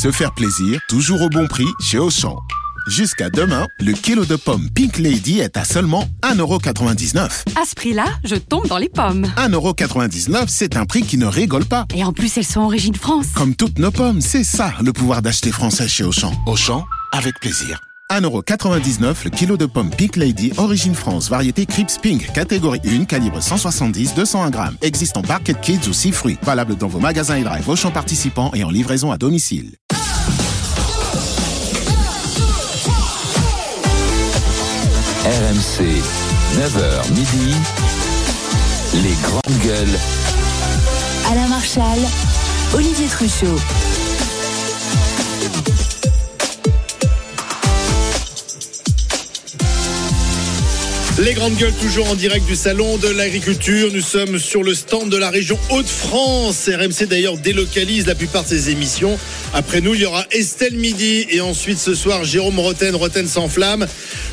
se faire plaisir, toujours au bon prix chez Auchan. Jusqu'à demain, le kilo de pommes Pink Lady est à seulement 1,99€. À ce prix-là, je tombe dans les pommes. 1,99€, c'est un prix qui ne rigole pas. Et en plus, elles sont origine France. Comme toutes nos pommes, c'est ça le pouvoir d'acheter français chez Auchan. Auchan, avec plaisir. 1,99€ le kilo de pommes Pink Lady, origine France, variété Crips Pink, catégorie 1, calibre 170-201 grammes. Existe en Barket Kids ou 6 fruits. Valable dans vos magasins et drive Auchan participants et en livraison à domicile. RMC, 9h midi, les grandes gueules. Alain Marchal, Olivier Truchot. Les grandes gueules toujours en direct du salon de l'agriculture. Nous sommes sur le stand de la région Hauts-de-France. RMC d'ailleurs délocalise la plupart de ses émissions. Après nous, il y aura Estelle Midi et ensuite ce soir Jérôme Roten, Roten sans flamme.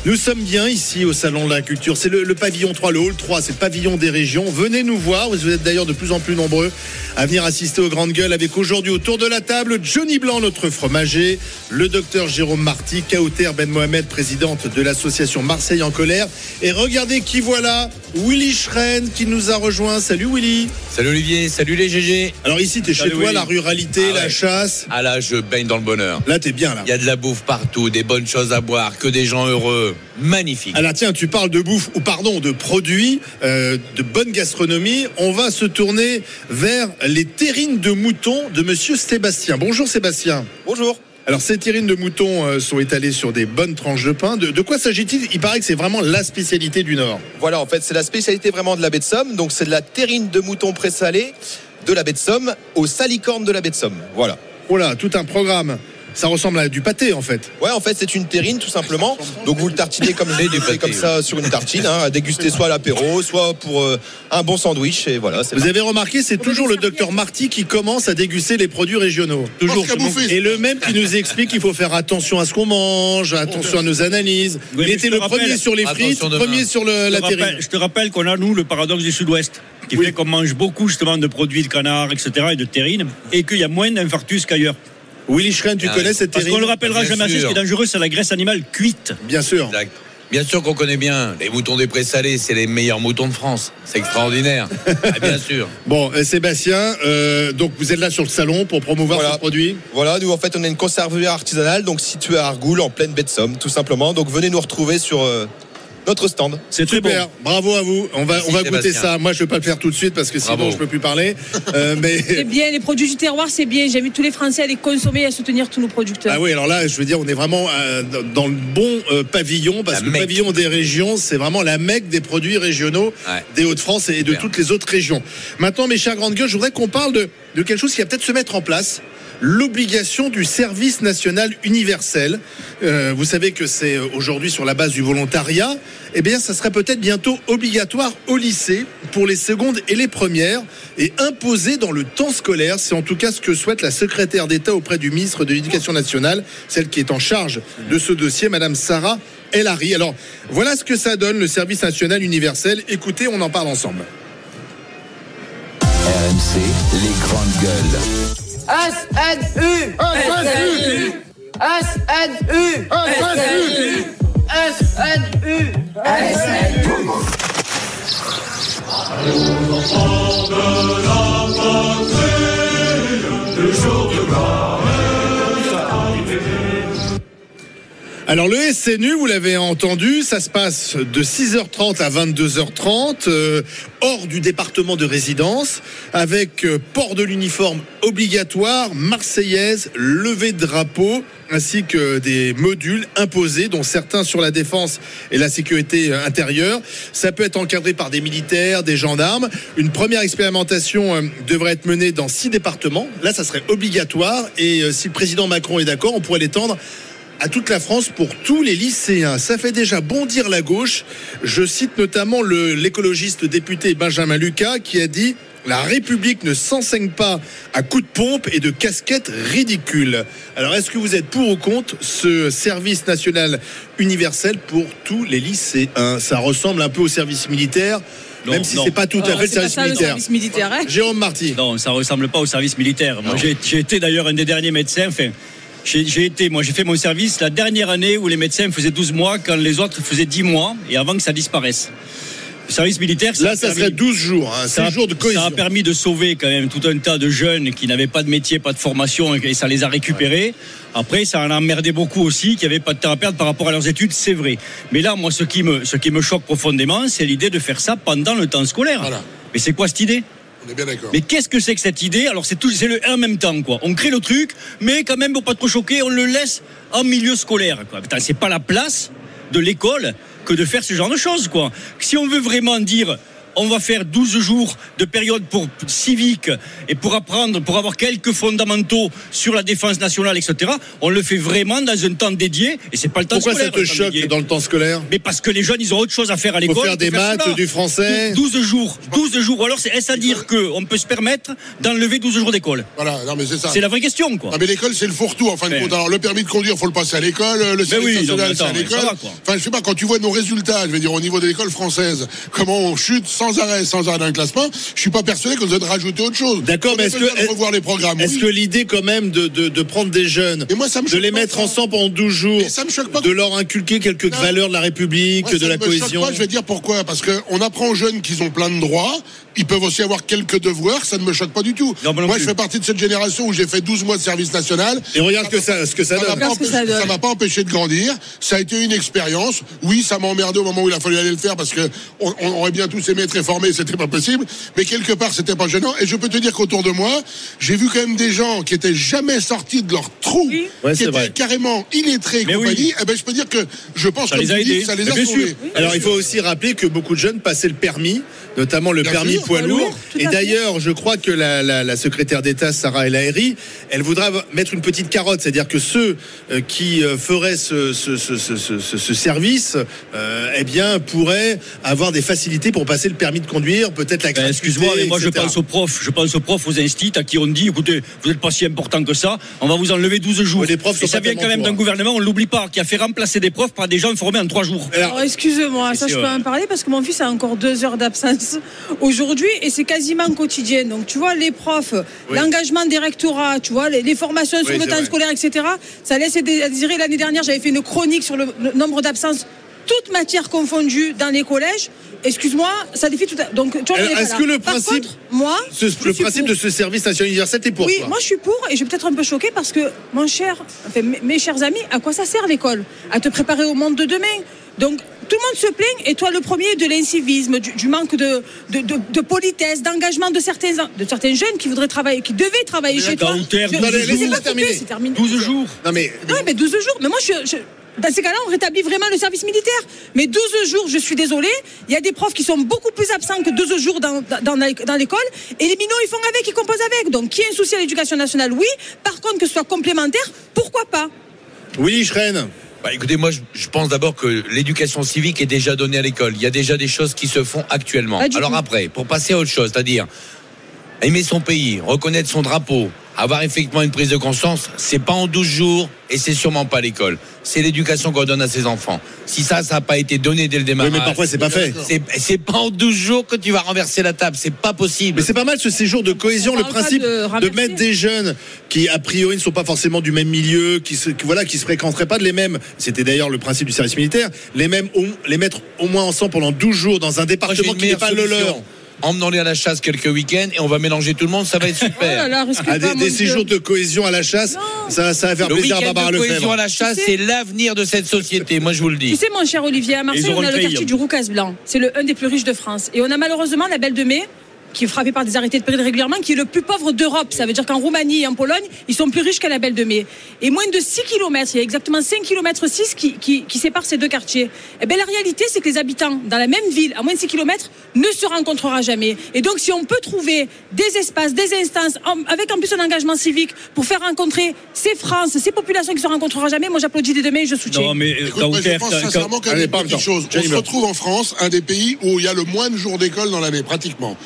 Nous sommes bien ici au salon de l'agriculture. C'est le, pavillon 3, le hall 3, c'est le pavillon des régions. Venez nous voir. Vous êtes d'ailleurs de plus en plus nombreux à venir assister aux grandes gueules avec aujourd'hui autour de la table Johnny Blanc, notre fromager, le docteur Jérôme Marty, Kauter Ben Mohamed, présidente de l'association Marseille en colère et regardez qui voilà, Willy Schren qui nous a rejoint. Salut Willy. Salut Olivier, salut les GG. Alors ici, t'es chez toi, Willy. la ruralité, Ah la ouais. chasse. Ah là, je baigne dans le bonheur. Là, t'es bien là. Il y a de la bouffe partout, des bonnes choses à boire, que des gens heureux. Magnifique. Alors tiens, tu parles de bouffe, ou pardon, de produits, euh, de bonne gastronomie. On va se tourner vers les terrines de mouton de Monsieur Sébastien. Bonjour Sébastien. Bonjour. Alors ces terrines de mouton euh, sont étalées sur des bonnes tranches de pain. De, de quoi s'agit-il? Il paraît que c'est vraiment la spécialité du Nord. Voilà, en fait, c'est la spécialité vraiment de la baie de Somme. Donc, c'est de la terrine de mouton présalée de la baie de Somme au salicorne de la baie de Somme. Voilà. Oh là, tout un programme. Ça ressemble à du pâté en fait. Ouais, en fait, c'est une terrine tout simplement. Donc, vous le tartinez comme, le faites pâté, comme ça sur une tartine, hein, à déguster soit à l'apéro, soit pour euh, un bon sandwich. Et voilà, c'est Vous avez remarqué, c'est toujours le docteur Marty qui commence à déguster les produits régionaux. Toujours. Et le même qui nous explique qu'il faut faire attention à ce qu'on mange, attention à nos analyses. Oui, Il était je le rappelle- premier sur les frites, demain. premier sur le- Je la rappelle- terrine. je te rappelle qu'on a, nous, le paradoxe du Sud-Ouest, qui Oui. fait qu'on mange beaucoup, justement, de produits de canard, etc., et de terrine, et qu'il y a moins d'infarctus qu'ailleurs. Willy Schren, tu Ah, connais cette Parce qu'on le rappellera Bien jamais assez, ce qui est dangereux, c'est la graisse animale cuite. Bien sûr. Exact. Bien sûr qu'on connaît bien les moutons des présalés, c'est les meilleurs moutons de France. C'est extraordinaire. Ah, bien sûr. Bon, euh, Sébastien, euh, donc vous êtes là sur le salon pour promouvoir Voilà. ce produit. Voilà, nous, en fait, on est une conserverie artisanale, donc située à Argoul, en pleine baie de Somme, tout simplement. Donc, venez nous retrouver sur euh, notre stand. C'est très bon. Super, bravo à vous. On va, Merci, on va goûter Sébastien. ça. Moi, je vais pas le faire tout de suite parce que sinon, Bravo. je peux plus parler. Euh, mais C'est bien, les produits du terroir, c'est bien. J'invite tous les Français à les consommer et à soutenir tous nos producteurs. ah oui, alors là, je veux dire, on est vraiment euh, dans le bon euh, pavillon parce La que le pavillon des régions, c'est vraiment la mecque des produits régionaux Ouais. des Hauts-de-France et de toutes les autres régions. Maintenant, mes chers grandes gueules, je voudrais qu'on parle de, de quelque chose qui va peut-être se mettre en place. L'obligation du service national universel. Euh, vous savez que c'est euh, aujourd'hui sur la base du volontariat. Eh bien, ça serait peut-être bientôt obligatoire au lycée pour les secondes et les premières et imposé dans le temps scolaire. C'est en tout cas ce que souhaite la secrétaire d'État auprès du ministre de l'Éducation nationale, celle qui est en charge de ce dossier, Madame Sarah El Hari. Alors, voilà ce que ça donne le service national universel. Écoutez, on en parle ensemble. RMC, les grandes gueules. S-N-U S-N-U S-N-U S-N-U S-N-U Alors le SNU, vous l'avez entendu, ça se passe de 6h30 à 22h30, euh, hors du département de résidence, avec euh, port de l'uniforme obligatoire, marseillaise, levée de drapeau, ainsi que des modules imposés, dont certains sur la défense et la sécurité euh, intérieure. Ça peut être encadré par des militaires, des gendarmes. Une première expérimentation euh, devrait être menée dans six départements. Là, ça serait obligatoire, et si le président Macron est d'accord, on pourrait l'étendre à toute la France pour tous les lycéens. Ça fait déjà bondir la gauche. Je cite notamment l'écologiste député Benjamin Lucas qui a dit la République ne s'enseigne pas à coups de pompe et de casquettes ridicules. Alors, est-ce que vous êtes pour ou contre ce service national universel pour tous les lycéens? Ça ressemble un peu au service militaire, Non, même si c'est pas tout à Alors, fait le c'est pas service ça, le militaire. service militaire. hein? Jérôme Marty. Non, ça ressemble pas au service militaire. Moi, j'ai été d'ailleurs un des derniers médecins. Enfin, J'ai été, moi j'ai fait mon service la dernière année où les médecins faisaient 12 mois quand les autres faisaient 10 mois et avant que ça disparaisse. Le service militaire, Là, a ça permis- serait 12 jours, hein, ça, 6 jours de cohésion. ça a permis de sauver quand même tout un tas de jeunes qui n'avaient pas de métier, pas de formation et ça les a récupérés. Après, ça en a emmerdé beaucoup aussi, qui n'avaient pas de temps à perdre par rapport à leurs études, c'est vrai. Mais là, moi, ce qui me, ce qui me choque profondément, c'est l'idée de faire ça pendant le temps scolaire. Voilà. Mais c'est quoi cette idée? Mais qu'est-ce que c'est que cette idée? Alors c'est tout, le en même temps quoi. On crée le truc, mais quand même pour pas trop choquer, on le laisse en milieu scolaire. Quoi. Putain, c'est pas la place de l'école que de faire ce genre de choses quoi. Si on veut vraiment dire on va faire 12 jours de période pour civique et pour apprendre, pour avoir quelques fondamentaux sur la défense nationale, etc. On le fait vraiment dans un temps dédié et c'est pas le temps Pourquoi ça scolaire. te le temps choque dédié. dans le temps scolaire Mais parce que les jeunes, ils ont autre chose à faire à l'école. faire que des maths, cela. du français. 12 jours. 12 jours. Ou alors, c'est est-ce à dire qu'on peut se permettre d'enlever 12 jours d'école? Voilà, non mais c'est ça. C'est la vraie question, quoi. Non mais l'école c'est le fourre-tout en fin de compte. Alors le permis de conduire faut le passer à l'école, le service oui, national c'est à l'école. ça. Enfin je sais pas quand tu vois nos résultats, je veux dire au niveau de l'école française, comment on chute sans arrêt, sans arrêt d'un classement, je suis pas persuadé qu'on doit rajouter autre chose. D'accord, On mais est-ce que- revoir les programmes Est-ce oui. que l'idée quand même de, de, de prendre des jeunes, Et moi, ça me de choque les mettre ça. ensemble pendant 12 jours, ça me choque pas. de leur inculquer quelques Non. valeurs de la République, Moi, ça de la ne me choque cohésion pas, je vais dire pourquoi. Parce qu'on apprend aux jeunes qu'ils ont plein de droits. Ils peuvent aussi avoir quelques devoirs. Ça ne me choque pas du tout. Non, moi non Moi, plus. je fais partie de cette génération où j'ai fait 12 mois de service national. Et regarde ce que ça, ce que ça Ça m'a donne. que ça ça m'a pas empêché de grandir. Ça a été une expérience. Oui, ça m'a emmerdé au moment où il a fallu aller le faire parce que on, on aurait bien tous aimé être réformés, c'était pas possible. Mais quelque part, c'était pas gênant. Et je peux te dire qu'autour de moi, j'ai vu quand même des gens qui étaient jamais sortis de leur trou, Oui. Qui étaient vrai. carrément illettrés et Mais compagnie. oui. Eh ben, je peux dire que je pense Ça comme les a tu dis, aidés. ça les a bien sauvés. sûr. Alors il faut aussi rappeler que beaucoup de jeunes passaient le permis, notamment le Bien permis sûr. poids Poids lourd. Et d'ailleurs, je crois que la, la- la secrétaire d'État Sarah El Haïry, elle voudra mettre une petite carotte, c'est-à-dire que ceux euh, qui euh, feraient ce, ce- ce- ce- ce- ce- ce service, euh, eh bien, pourraient avoir des facilités pour passer le permis de conduire, peut-être la Ben, Excuse-moi, mais moi je pense aux profs, je pense aux profs, aux instituts à qui on dit, écoutez, vous n'êtes pas si important que ça, on va vous enlever 12 jours. Les profs Et ça vient quand même d'un hein. gouvernement, on l'oublie pas, qui a fait remplacer des profs par des gens formés en 3 jours. Alors, Alors, excusez-moi, ça je peux en parler parce que mon fils a encore deux heures d'absence aujourd'hui et c'est quasiment quotidien. Donc tu vois, les profs, l'engagement des rectorats, tu vois, les, les formations sur Oui, le temps vrai. scolaire, etc. Ça laisse à désirer. L'année dernière, j'avais fait une chronique sur le, le nombre d'absences, toutes matières confondues dans les collèges. Excuse-moi, ça défie tout à... Donc pas est-ce que le Par principe- contre, moi, ce- le principe pour. de ce service national universel est pour Oui, toi moi je suis pour et je suis peut-être un peu choquée parce que, mon cher, enfin, mes, chers amis, à quoi ça sert l'école? À te préparer au monde de demain. Donc tout le monde se plaint et toi le premier de l'incivisme, du, du manque de, de, de- de politesse, d'engagement de certains, de certains jeunes qui voudraient travailler, qui devaient travailler chez toi. Gauthier, Je- 12 je- je sais pas terminer. terminé. 12 jours. Non mais Non, mais 12 jours. Mais moi, je, je- dans ces cas-là, on rétablit vraiment le service militaire. Mais 12 jours, je suis désolée, il y a des profs qui sont beaucoup plus absents que 12 jours dans, dans, dans- dans l'école. Et les minots, ils font avec, ils composent avec. Donc, qui a un souci à l'éducation nationale? Oui. Par contre, que ce soit complémentaire, pourquoi pas? Willy Schren. Bah, écoutez, moi, je, je pense d'abord que l'éducation civique est déjà donnée à l'école. Il y a déjà des choses qui se font actuellement. Alors après, pour passer à autre chose, c'est-à-dire aimer son pays, reconnaître son drapeau, avoir effectivement une prise de conscience, c'est pas en 12 jours et c'est sûrement pas l'école. C'est l'éducation qu'on donne à ses enfants. Si ça, ça n'a pas été donné dès le Oui, démarrage. mais parfois c'est pas fait. c'est, pas en 12 jours que tu vas renverser la table. C'est pas possible. Mais c'est pas mal ce séjour de cohésion, On le principe de mettre des jeunes qui a priori ne sont pas forcément du même milieu, qui se, qui, voilà, qui se fréquenteraient pas de les mêmes. C'était d'ailleurs le principe du service militaire. Les mêmes, les mettre au moins ensemble pendant 12 jours dans un département qui n'est pas le leur. Emmenons-les à la chasse quelques week-ends et on va mélanger tout le monde. Ça va être Oh super. là là, risque Ah, pas, des, séjours de cohésion à la chasse, ça, ça va faire Le plaisir à Barbara de cohésion Lefebvre. à la chasse, Tu sais- c'est l'avenir de cette société. Moi, je vous le Tu dis. sais, mon cher Olivier, à Marseille, on a le quartier hein. du Roucas Blanc. C'est le un des plus riches de France. Et on a malheureusement la Belle de Mai, qui est frappée par des arrêtés de péril régulièrement, qui est le plus pauvre d'Europe. Ça veut dire qu'en Roumanie et en Pologne, ils sont plus riches qu'à la Belle de Mai. Et moins de 6 km, il y a exactement 5 km 6 qui, qui, qui séparent ces deux quartiers. Et bien, la réalité, c'est que les habitants dans la même ville, à moins de 6 km, ne se rencontrera jamais. Et donc, si on peut trouver des espaces, des instances, en- avec en plus un engagement civique pour faire rencontrer ces France, ces populations qui se rencontrera jamais, moi j'applaudis dès demain et je soutiens. Non, mais Écoute, moi, je pense sincèrement qu'il y a des petites choses. On se retrouve en France, un des pays où il y a le moins de jours d'école dans l'année, pratiquement.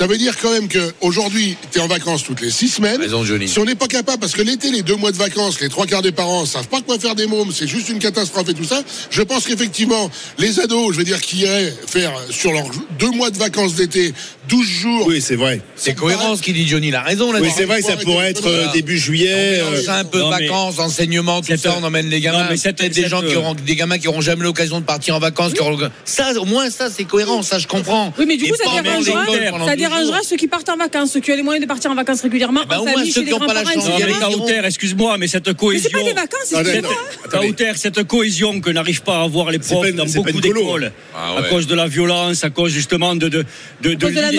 Ça veut dire quand même qu'aujourd'hui, tu es en vacances toutes les six semaines. Raison, Johnny. Si on n'est pas capable, parce que l'été, les deux mois de vacances, les trois quarts des parents savent pas quoi faire des mômes, c'est juste une catastrophe et tout ça. Je pense qu'effectivement, les ados, je veux dire, qui iraient faire sur leurs deux mois de vacances d'été 12 jours. Oui, c'est vrai. C'est cohérent ce qu'il dit Johnny, il a raison là. Oui, c'est vrai, ça pourrait être euh, début juillet. On euh, un peu non, mais- vacances, enseignement, tout ça, on emmène les gamins. Non, mais cette- Peut-être des gens qui auront, des gamins qui auront jamais l'occasion de partir en vacances. qui auront- Ça, au moins, ça, c'est cohérent, ça, je comprends. Oui, mais du coup, ça dérangera, ça 12 jours. dérangera ceux qui partent en vacances, ceux qui ont les moyens de partir en vacances régulièrement, Eh ben, en au moins, famille, ceux qui les ont pas la chance Non, mais. Kauter, excuse-moi, mais cette Mais cohésion. c'est pas des vacances, c'est mois. attendez. Kauter, cette cohésion que n'arrivent pas à avoir les C'est profs dans c'est pas beaucoup d'écoles, Ah à cause de la violence, à cause justement de, de,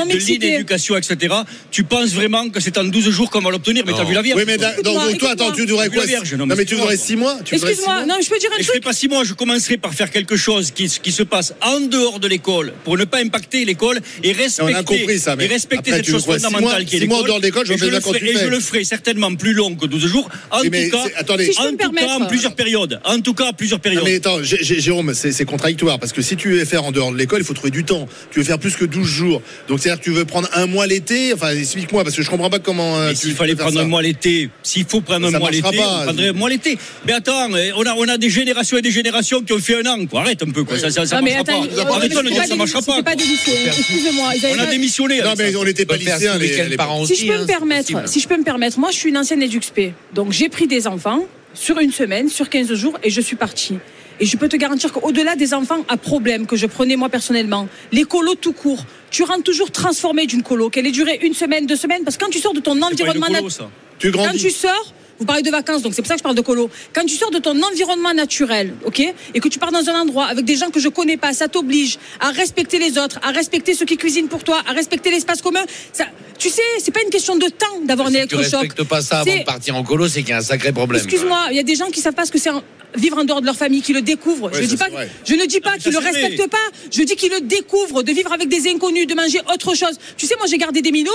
de, l'inéducation, etc. Tu penses vraiment que c'est en 12 jours qu'on va l'obtenir? Mais t'as vu la Vierge Oui, mais donc, donc toi, attends, tu la quoi Vierge, non, Non, mais tu voudrais 6 mois Excuse-moi, non, je peux dire un Et je fais truc pas six mois, je commencerai par faire quelque chose qui, qui se passe en dehors de l'école pour ne pas impacter l'école et respecter, On a compris ça, mais et respecter après, cette chose fondamentale qui est l'école. dehors de l'école, je Et je bien le ferai- et fais. je le ferai certainement plus long que 12 jours. En mais tout cas, attendez. Si en tout cas, en plusieurs périodes. En tout cas, en plusieurs Non, périodes. mais attends, Jérôme, c'est c'est contradictoire parce que si tu veux faire en dehors de l'école, il faut trouver du temps. Tu veux faire plus que 12 jours. Donc c'est-à-dire que tu veux prendre un mois l'été? Enfin, explique-moi parce que je comprends pas comment. euh, tu fallait prendre ça. un mois l'été, s'il faut prendre Ça un mois l'été, pas. on prendrait un mois l'été. Mais attends, eh, on a, on a des générations et des générations qui ont fait un an, quoi. Arrête un peu, quoi. Ça, ça, ça Non, mais marchera attends, pas. Arrête-toi de dire ça marchera pas. Excusez-moi. On a démissionné. Non, mais on n'était pas lycéens. les- week-end les- par an aussi. Si je peux hein, me permettre, si je peux me permettre, moi je suis une ancienne EduxP. Donc j'ai pris des enfants sur une semaine, sur 15 jours et je suis partie. Et je peux te garantir qu'au-delà des enfants à problème que je prenais moi personnellement, les colos tout court, tu rentres toujours transformé d'une colo, qu'elle ait duré une semaine, deux semaines, parce que quand tu sors de ton pas une environnement colo, ça. Tu quand grandis. tu sors, vous parlez de vacances, donc c'est pour ça que je parle de colo. Quand tu sors de ton environnement naturel, ok, et que tu pars dans un endroit avec des gens que je connais pas, ça t'oblige à respecter les autres, à respecter ceux qui cuisinent pour toi, à respecter l'espace commun. Ça, tu sais, c'est pas une question de temps d'avoir un Si tu électrochoc. respectes pas ça avant de partir en colo, c'est qu'il y a un sacré problème. Excuse-moi, il y a des gens qui savent pas ce que c'est vivre en dehors de leur famille, qui le découvrent. Ouais, je, dis pas, je ne dis pas qu'ils le respectent pas. Je dis qu'ils le découvrent, de vivre avec des inconnus, de manger autre chose. Tu sais, moi, j'ai gardé des minots.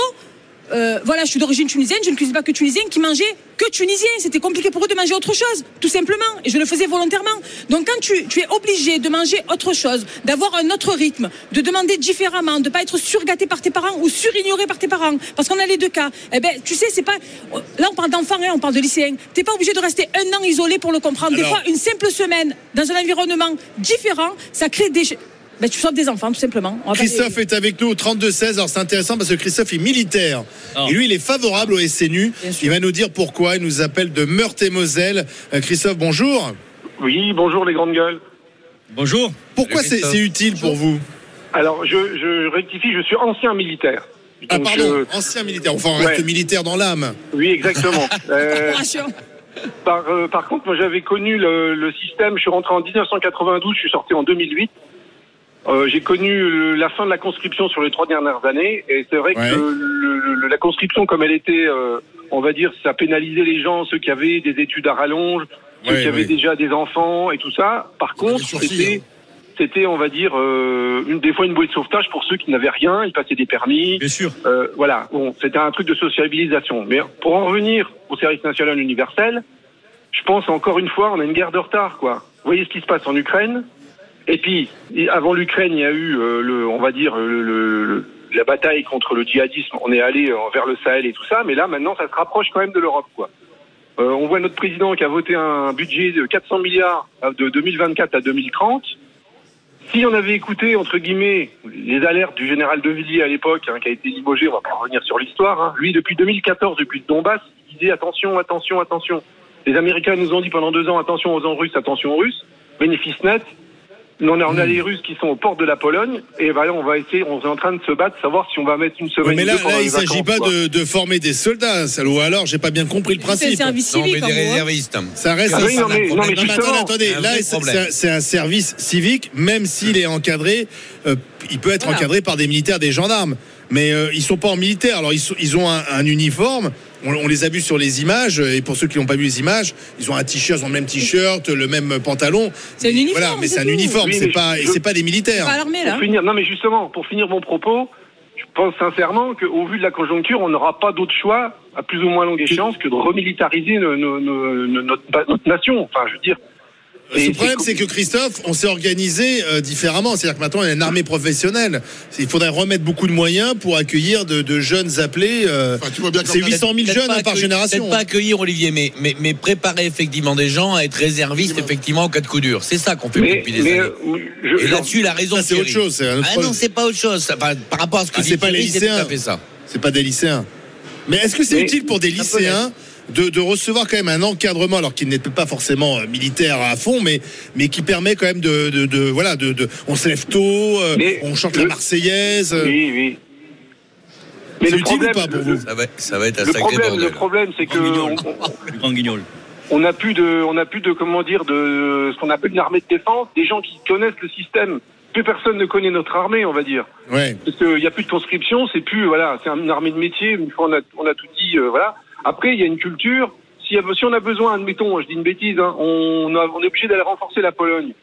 Euh, voilà, je suis d'origine tunisienne, je ne cuisine pas que tunisien, qui mangeaient que tunisien. C'était compliqué pour eux de manger autre chose, tout simplement. Et je le faisais volontairement. Donc quand tu, tu es obligé de manger autre chose, d'avoir un autre rythme, de demander différemment, de pas être surgâté par tes parents ou surignoré par tes parents, parce qu'on a les deux cas. Eh ben, tu sais, c'est pas. Là, on parle d'enfants, hein, on parle de lycéens. T'es pas obligé de rester un an isolé pour le comprendre. Des fois, une simple semaine dans un environnement différent, ça crée des. Ben, tu sauves des enfants, tout simplement. Pas Christophe est avec nous au 32-16. Alors c'est intéressant parce que Christophe est militaire. Ah. Et lui, il est favorable au SNU. Il va nous dire pourquoi. Il nous appelle de Meurthe-et-Moselle. Euh, Christophe, bonjour. Oui, bonjour les grandes gueules. Bonjour. Pourquoi c'est utile pour vous Alors, je, je rectifie, je suis ancien militaire. Ah, pardon, je- ancien militaire. Enfin, on reste militaire dans l'âme. Oui, exactement. Euh, par, euh, par contre, moi j'avais connu le, le système, je suis rentré en 1992, je suis sorti en 2008. Euh, j'ai connu le- la fin de la conscription sur les trois dernières années, et c'est vrai Ouais. que le- le- la conscription, comme elle était, euh, on va dire, ça pénalisait les gens, ceux qui avaient des études à rallonge, ceux Ouais, qui avaient ouais. déjà des enfants et tout ça. Par contre, c'était, c'était, on va dire, euh, une, des fois une bouée de sauvetage pour ceux qui n'avaient rien, ils passaient des permis, Bien sûr. euh, voilà, bon, c'était un truc de sociabilisation. Mais pour en revenir au service national universel, je pense encore une fois, on a une guerre de retard, quoi. Vous voyez ce qui se passe en Ukraine Et puis, avant l'Ukraine, il y a eu, euh, le, on va dire, le, le- la bataille contre le djihadisme. On est allé euh, vers le Sahel et tout ça, mais là, maintenant, ça se rapproche quand même de l'Europe, quoi. Euh, on voit notre président qui a voté un budget de 400 milliards euh, de 2024 à 2030. Si on avait écouté, entre guillemets, les alertes du général De Villiers à l'époque, hein, qui a été limogé, on va pas revenir sur l'histoire, hein, lui, depuis 2014, depuis Donbass, il disait attention, attention, attention. Les Américains nous ont dit pendant deux ans, attention aux Russes, attention aux Russes. Bénéfice net. On a, on a les Russes qui sont aux portes de la Pologne, et voilà, on va essayer, on est en train de se battre, savoir si on va mettre une semaine. Ouais, mais là, là il les s'agit pas de, de former des soldats, ça, ou alors j'ai pas bien compris le C'est un principe. service Non, mais civique, en des hein. réservistes. Ça reste Ah un, oui, non, mais- non, mais Non, mais justement, attendez, attendez, un là un, c'est un service civique, même s'il est encadré, euh, il peut être Voilà. encadré par des militaires, des gendarmes. Mais euh, ils sont pas en militaire, alors ils, sont- ils ont un, un uniforme. On, on les a vus sur les images, et pour ceux qui n'ont pas vu les images, ils ont un t-shirt, ils ont le même t-shirt, le même pantalon. C'est un uniforme, Voilà, mais c'est un uniforme, Oui, c'est pas, je- et c'est pas des militaires. Pas l'armée, là. Pour finir, non mais justement, pour finir mon propos, je pense sincèrement qu'au vu de la conjoncture, on n'aura pas d'autre choix, à plus ou moins longue échéance, que de remilitariser no- no- no- no- notre, notre nation. Enfin, je veux dire, Le problème, c'est que Christophe, on s'est organisé euh, différemment. C'est-à-dire que maintenant, il y a une armée professionnelle. Il faudrait remettre beaucoup de moyens pour accueillir de, de jeunes appelés. euh, c'est 800 000 Peut-être jeunes hein, par génération. Peut-être pas accueillir Olivier, mais, mais, mais préparer effectivement des gens à être réservistes effectivement en cas de coup dur. C'est ça qu'on fait Mais- depuis des mais, années. euh, je- Et là-dessus, il a raison. C'est autre chose, c'est un autre Ah non, c'est pas autre chose. Ça, par, par rapport à ce que Ah, dit c'est pas les lycéens. à fait ça. C'est pas des lycéens. Mais est-ce que c'est utile pour des lycéens de, de recevoir quand même un encadrement, alors qu'il n'était pas forcément euh, militaire à fond, mais, mais qui permet quand même de, de, de- voilà, de, de- on se lève tôt, euh, Mais on chante le- la Marseillaise. euh, Oui, oui. Mais C'est le utile ou problème, pas pour vous Ça va, ça va être un Le sacré problème, bordel. le problème, c'est que on- Le grand guignol. on n'a plus de, on n'a plus de, comment dire, de ce qu'on appelle une armée de défense, des gens qui connaissent le système. Plus personne ne connaît notre armée, on va dire. Ouais. Parce qu'il n'y a plus de conscription, c'est plus, voilà, c'est une armée de métier. Une fois, on a, on a tout dit, euh, voilà. Après, il y a une culture. Si, on a besoin, admettons, je dis une bêtise, hein, on est obligé d'aller renforcer la Pologne.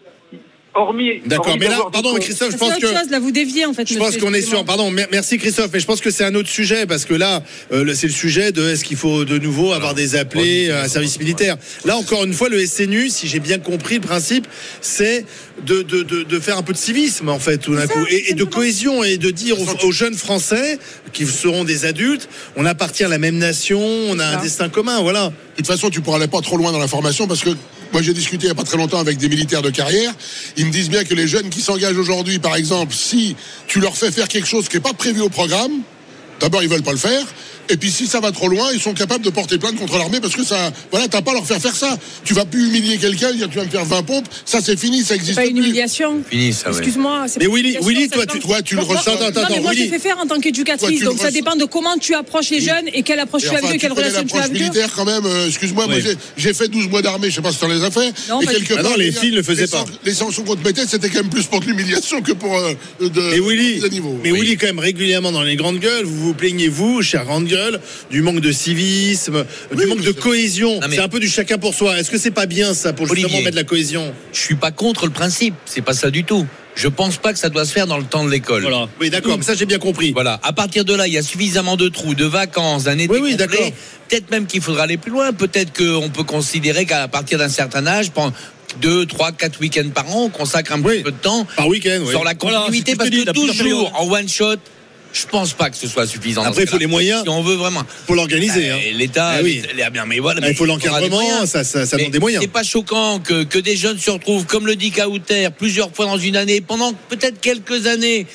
Hormis. D'accord, mais là, pardon, mais Christophe, je C'est pense autre que. chose, là, vous déviez, en fait. Je pense qu'on est sur. Pardon, mer- merci Christophe, mais je pense que c'est un autre sujet parce que là, euh, c'est le sujet de est-ce qu'il faut de nouveau avoir des appelés à un service militaire. Là, encore une fois, le SNU, si j'ai bien compris le principe, c'est de, de, de, de faire un peu de civisme en fait tout d'un coup et, et de cohésion et de dire aux, aux jeunes Français qui seront des adultes, on appartient à la même nation, on a un destin commun, voilà. De toute façon, tu pourras aller pas trop loin dans la formation parce que moi j'ai discuté il n'y a pas très longtemps avec des militaires de carrière. Ils me disent bien que les jeunes qui s'engagent aujourd'hui, par exemple, si tu leur fais faire quelque chose qui n'est pas prévu au programme, d'abord ils veulent pas le faire. Et puis si ça va trop loin, ils sont capables de porter plainte contre l'armée parce que ça, voilà, t'as pas à leur faire faire ça. Tu vas plus humilier quelqu'un, dire tu vas me faire 20 pompes, ça c'est fini, ça C'est existe pas une plus. humiliation. Fini, ça, ouais. Excuse-moi. c'est Mais Willy, Willy, toi, tu, toi, tu le ressens. Attends, attends, non, mais moi, Willy. j'ai fait faire en tant qu'éducatrice, donc ça dépend de comment tu approches les jeunes et quelle approche Et tu as enfin, tu quelle relation tu as eux. militaire quand même, euh, excuse-moi, moi Oui. j'ai- fait 12 mois d'armée, je sais pas si t'en les as fait. Non, et quelque. Ah part, les les filles le faisaient les pas. Les sanctions qu'on te mettait, c'était quand même plus pour de l'humiliation que pour euh, de, Et Willy, mais Willy, quand même, régulièrement dans les grandes gueules, vous vous plaignez, vous, chère grande gueule, du manque de civisme, du manque de cohésion. C'est un peu du chacun pour soi. Est-ce que c'est pas bien, ça, pour justement Olivier. mettre la cohésion? Je suis pas contre le principe. C'est pas ça du tout. Je pense pas que ça doit se faire dans le temps de l'école. Voilà. Oui, d'accord, mais ça, j'ai bien compris. Voilà. À partir de là, il y a suffisamment de trous, de vacances, d'un été Oui, oui, complet. d'accord. Peut-être même qu'il faudra aller plus loin. Peut-être qu'on peut considérer qu'à partir d'un certain âge, pendant deux, trois, quatre week-ends par an, on consacre un Oui. petit peu de temps Par week-end, oui. sur la Voilà, continuité ce parce que je te que dis, la 12 plusieurs jours en one shot. Je pense pas que ce soit suffisant. Après, il faut les moyens. Si on veut vraiment. Pour l'organiser. hein. Euh, L'État, Ah oui. l'État- bien, mais voilà. Ah, il faut mais aura des l'encadrement, ça, ça, ça demande des moyens. C'est pas choquant que, que des jeunes se retrouvent, comme le dit Kauter, plusieurs fois dans une année, pendant peut-être quelques années.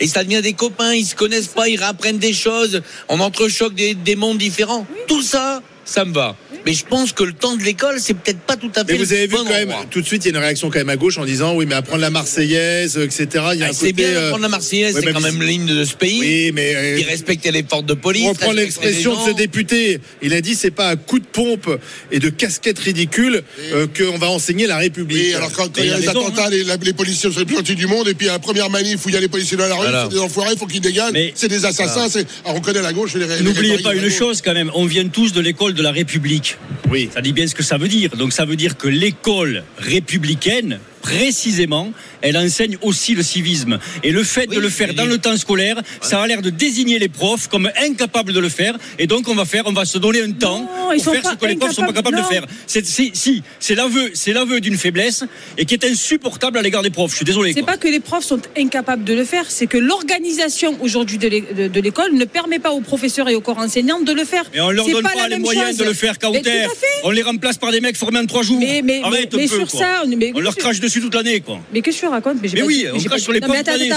Et ça devient des copains, ils se connaissent pas, ils apprennent des choses, on entrechoque des, des mondes différents. Tout ça, ça me va. Mais je pense que le temps de l'école, c'est peut-être pas tout à fait Mais vous avez vu bon quand même, tout de suite, il y a une réaction quand même à gauche en disant oui, mais apprendre la Marseillaise, etc. Il y a Ah, un c'est côté. bien euh, d'apprendre la Marseillaise, ouais, c'est quand même l'hymne de ce pays. Oui, mais. euh, Qui respectait les portes de police. On reprend l'expression de ce député. Il a dit c'est pas à coup de pompe et de casquette ridicule euh, qu'on va enseigner la République. Oui, alors quand, quand il y a il les raison, attentats, les, la- les policiers sont les plus gentils du monde, et puis à la première manif où il y a les policiers dans la rue, Voilà. c'est des enfoirés, il faut qu'ils dégagent, Mais- c'est des assassins, c'est... Alors on connaît la gauche les N'oubliez pas une chose quand même, on vient tous de l'école de la République. Oui. Ça dit bien ce que ça veut dire. Donc ça veut dire que l'école républicaine, précisément, elle enseigne aussi le civisme. Et le fait de le faire dans le temps scolaire, ça a l'air de désigner les profs comme incapables de le faire. Et donc on va faire, on va se donner un temps Non, pour faire ce que les profs sont pas capables de faire. C'est, c'est- si, c'est l'aveu, c'est l'aveu d'une faiblesse et qui est insupportable à l'égard des profs. Je suis désolé. C'est quoi. pas que les profs sont incapables de le faire, c'est que l'organisation aujourd'hui de l'é- de de l'école ne permet pas aux professeurs et aux corps enseignants de le faire. Mais on leur C'est donne pas, les moyens chose. de le faire, Kauter. On les remplace par des mecs formés en trois jours. Mais- mais- Arrête mais- un mais peu, sur quoi. ça, mais- on leur crache dessus toute l'année, quoi. Mais qu'est-ce que tu racontes? Mais pas oui, dit- on crache pas- sur les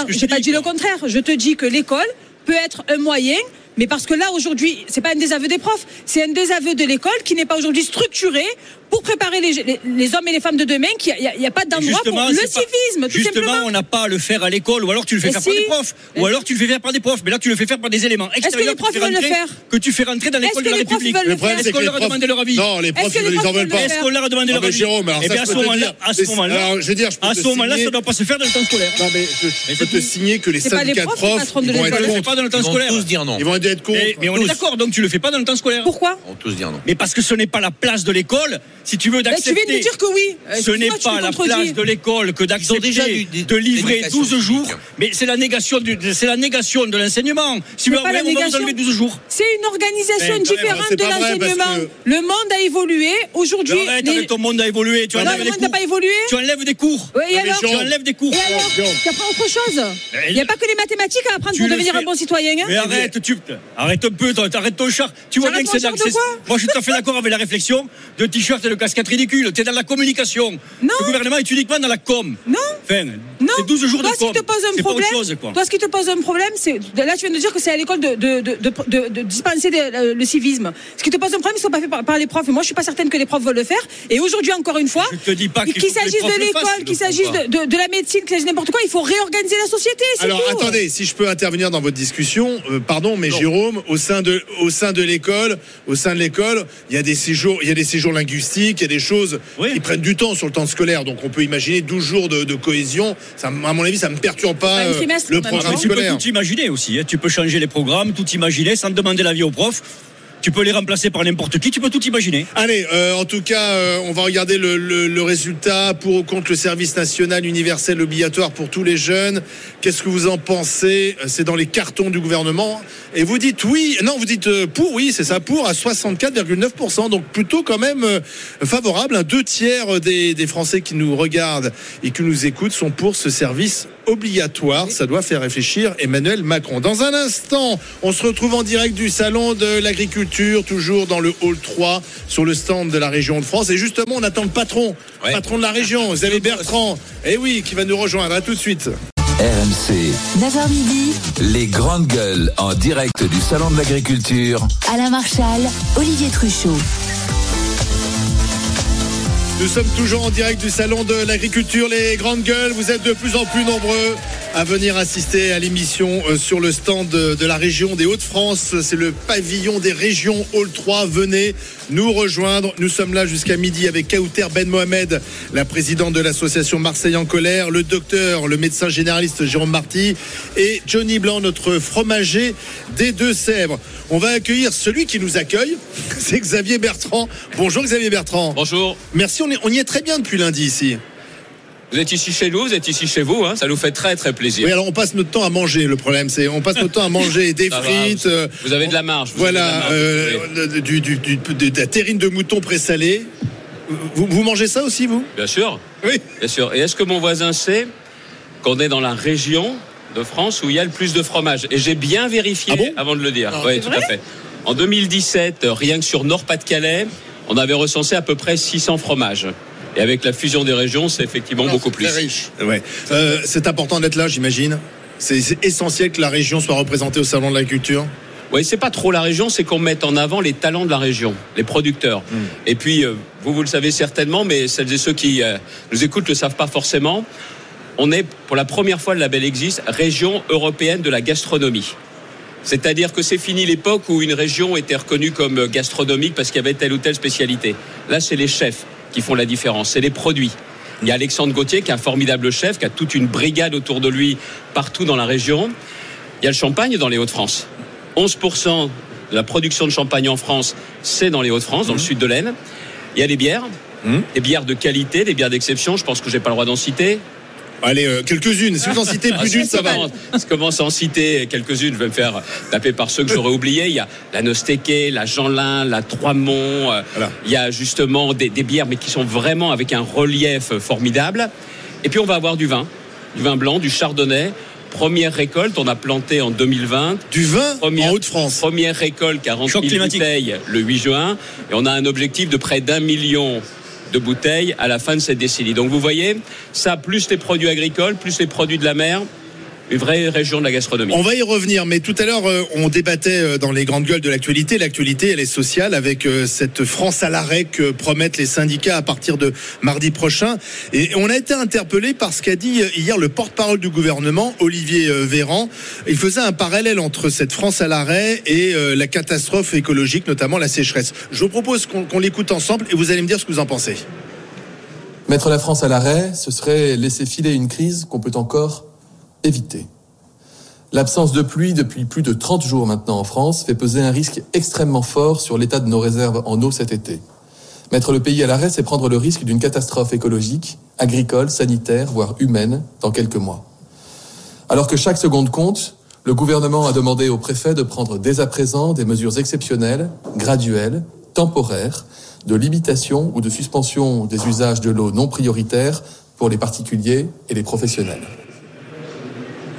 mais je j'ai te pas dis, dit le contraire. Je te dis que l'école peut être un moyen, mais parce que là aujourd'hui, c'est pas un désaveu des profs, c'est un désaveu de l'école qui n'est pas aujourd'hui structuré pour préparer les, les- les hommes et les femmes de demain. Qu'il n'y a, y a pas d'endroit pour le c'est pas- civisme, tout Justement, simplement. on n'a pas à le faire à l'école, ou alors tu le fais faire par des profs, ou alors tu le fais faire par des profs. Mais là, tu le fais faire par des éléments que extérieurs les profs que tu fais veulent le faire que tu fais rentrer dans Est-ce l'école que de la les profs République. veulent le problème, c'est Est-ce qu'on les leur a profs- demandé leur avis Non, les profs, Est-ce ils les en profs veulent pas. Est-ce qu'on leur a demandé leur avis Eh bien, à ce moment-là, à ce moment-là, ça ne doit pas se faire dans le temps scolaire. Non, mais je, peux te signer que les les syndicats de profs, les profs, ils vont être pas dans le temps Ils vont scolaire. tous dire non. Ils vont être contre. Et- mais on est d'accord, donc tu le fais pas dans le temps scolaire. Pourquoi Ils vont tous dire non. Mais parce que ce n'est pas la place de l'école si tu veux Bah, tu d'accepter. viens de dire que oui. Euh, Ce n'est pas la place de l'école que d'accepter de livrer d'éducation 12 jours, mais c'est la négation du, c'est la négation de l'enseignement. Si vous pas la vous négation. enlever 12 jours. C'est une organisation Ben, différente de l'enseignement. que- Le monde a évolué. Aujourd'hui, arrête les- avec ton monde a évolué. Tu non, enlèves le les monde n'a cours. pas évolué. Tu enlèves des cours. Oui, et alors Tu enlèves des cours. Et alors Jean. Tu apprends autre chose. Il n'y a pas que les mathématiques à apprendre Tu pour devenir un bon citoyen. hein. Mais arrête, tu arrête un peu, toi, arrête ton char. Tu vois bien que c'est Moi, je suis tout à fait d'accord avec la réflexion de t-shirt de casquette ridicule. Tu es dans la communication. Non. Le gouvernement est uniquement dans la com. Non. Enfin, Non. c'est 12 jours Toi, de ce qui com. te pose un C'est pas autre problème, chose, quoi. toi, ce qui te pose un problème, c'est là, tu viens de dire que c'est à l'école de, de, de, de, de- de dispenser des- le, le civisme. Ce qui te pose un problème, ils sont pas faits par, par les profs. Et moi, je suis pas certaine que les profs veulent le faire. Et aujourd'hui, encore une fois, Je te dis pas qu'il les s'agisse de le l'école, qu'il le s'agisse de, de, de la médecine, qu'il s'agisse de n'importe quoi, il faut réorganiser la société. Alors tout. attendez, si je peux intervenir dans votre discussion, euh, pardon, mais Jérôme, au sein de au sein de l'école, au sein de l'école, il y a des séjours, il y a des séjours linguistiques, il y a des choses Oui. qui prennent du temps sur le temps scolaire. Donc on peut imaginer 12 jours de, de cohésion. Ça, à mon avis, ça me perturbe pas un euh, le programme Mais tu peux scolaire. tout imaginer aussi. hein. Tu peux changer les programmes, tout imaginer sans demander l'avis aux profs. Tu peux les remplacer par n'importe qui. Tu peux tout imaginer. Allez, euh, en tout cas, euh, on va regarder le, résultat pour ou contre le service national universel obligatoire pour tous les jeunes. Qu'est-ce que vous en pensez? C'est dans les cartons du gouvernement. Et vous dites oui, non, vous dites euh, pour, oui, c'est ça, pour à 64,9%. Donc plutôt quand même euh, favorable. Deux tiers des Français qui nous regardent et qui nous écoutent sont pour ce service obligatoire. Ça doit faire réfléchir Emmanuel Macron. Dans un instant, on se retrouve en direct du salon de l'agriculture, toujours dans le hall 3, sur le stand de la région de France. Et justement, on attend le patron, Ouais. patron de la région, Xavier Bertrand. Et oui, qui va nous rejoindre. À tout de suite. RMC, 9h midi, les grandes gueules en direct du Salon de l'Agriculture. Alain Marchal, Olivier Truchot. Nous sommes toujours en direct du salon de l'agriculture, les grandes gueules. Vous êtes de plus en plus nombreux à venir assister à l'émission euh, sur le stand de, de la région des Hauts-de-France. C'est le pavillon des régions Hall 3. Venez nous rejoindre. Nous sommes là jusqu'à midi avec Kauter Ben Mohamed, la présidente de l'association Marseille en colère, le docteur, le médecin généraliste Jérôme Marty et Johnny Blanc, notre fromager des Deux-Sèvres. On va accueillir celui qui nous accueille, c'est Xavier Bertrand. Bonjour Xavier Bertrand. Bonjour. Merci, on, est- on y est très bien depuis lundi ici. Vous êtes ici chez nous, vous êtes ici chez vous, hein, ça nous fait très très plaisir. Oui, alors on passe notre temps à manger. Le problème, c'est on passe notre temps à manger des Ça va, frites. vous- euh, vous avez de la marge, vous avez de la Voilà, marge, euh, oui. du, du- du- de, la terrine de mouton présalée. Vous, vous mangez ça aussi, vous? Bien sûr. Oui. Bien sûr. Et est-ce que mon voisin sait qu'on est dans la région de France où il y a le plus de fromage? Et j'ai bien vérifié Ah bon? avant de le dire. Ah, oui, tout à fait. En 2017, euh, rien que sur Nord-Pas-de-Calais, on avait recensé à peu près 600 fromages. Et avec la fusion des régions, c'est effectivement beaucoup plus. Très riche. Ouais. Euh, c'est important d'être là, j'imagine. C'est essentiel que la région soit représentée au salon de la culture. Oui, c'est pas trop la région, c'est qu'on mette en avant les talents de la région, les producteurs. Et puis, euh, vous, vous le savez certainement, mais celles et ceux qui euh, nous écoutent le savent pas forcément. On est, pour la première fois, le label existe, région européenne de la gastronomie. C'est-à-dire que c'est fini l'époque où une région était reconnue comme gastronomique parce qu'il y avait telle ou telle spécialité. Là, c'est les chefs qui font la différence, c'est les produits. Il y a Alexandre Gauthier qui est un formidable chef, qui a toute une brigade autour de lui partout dans la région. Il y a le champagne dans les Hauts-de-France. 11% de la production de champagne en France, c'est dans les Hauts-de-France, dans le sud de l'Aisne. Il y a les bières, des bières de qualité, des bières d'exception. Je pense que j'ai pas le droit d'en citer. Allez, euh, quelques-unes. Si vous en citez plus d'une, ça va. Je commence à en citer quelques-unes. Je vais me faire taper par ceux que j'aurais oubliés. Il y a la Nostéqué, la Jeanlin, la Trois-Monts. euh, Voilà. Il y a justement des, des bières, mais qui sont vraiment avec un relief formidable. Et puis on va avoir du vin, du vin blanc, du chardonnay. Première récolte, on a planté en 2020. Du vin Première, en Haute-France. Première récolte, 40 Choc 000 climatique. bouteilles le 8 juin. Et on a un objectif de près d'un million de bouteilles à la fin de cette décennie. Donc vous voyez, ça plus les produits agricoles, plus les produits de la mer, une vraie région de la gastronomie. On va y revenir, mais tout à l'heure, euh, on débattait euh, dans les grandes gueules de l'actualité. L'actualité, elle est sociale avec euh, cette France à l'arrêt que promettent les syndicats à partir de mardi prochain. Et on a été interpellé par ce qu'a dit hier le porte-parole du gouvernement, Olivier Véran. Il faisait un parallèle entre cette France à l'arrêt et euh, la catastrophe écologique, notamment la sécheresse. Je vous propose qu'on qu'on l'écoute ensemble et vous allez me dire ce que vous en pensez. Mettre la France à l'arrêt, ce serait laisser filer une crise qu'on peut encore éviter. L'absence de pluie depuis plus de 30 jours maintenant en France fait peser un risque extrêmement fort sur l'état de nos réserves en eau cet été. Mettre le pays à l'arrêt, c'est prendre le risque d'une catastrophe écologique, agricole, sanitaire, voire humaine, dans quelques mois. Alors que chaque seconde compte, le gouvernement a demandé au préfet de prendre dès à présent des mesures exceptionnelles, graduelles, temporaires, de limitation ou de suspension des usages de l'eau non prioritaires pour les particuliers et les professionnels.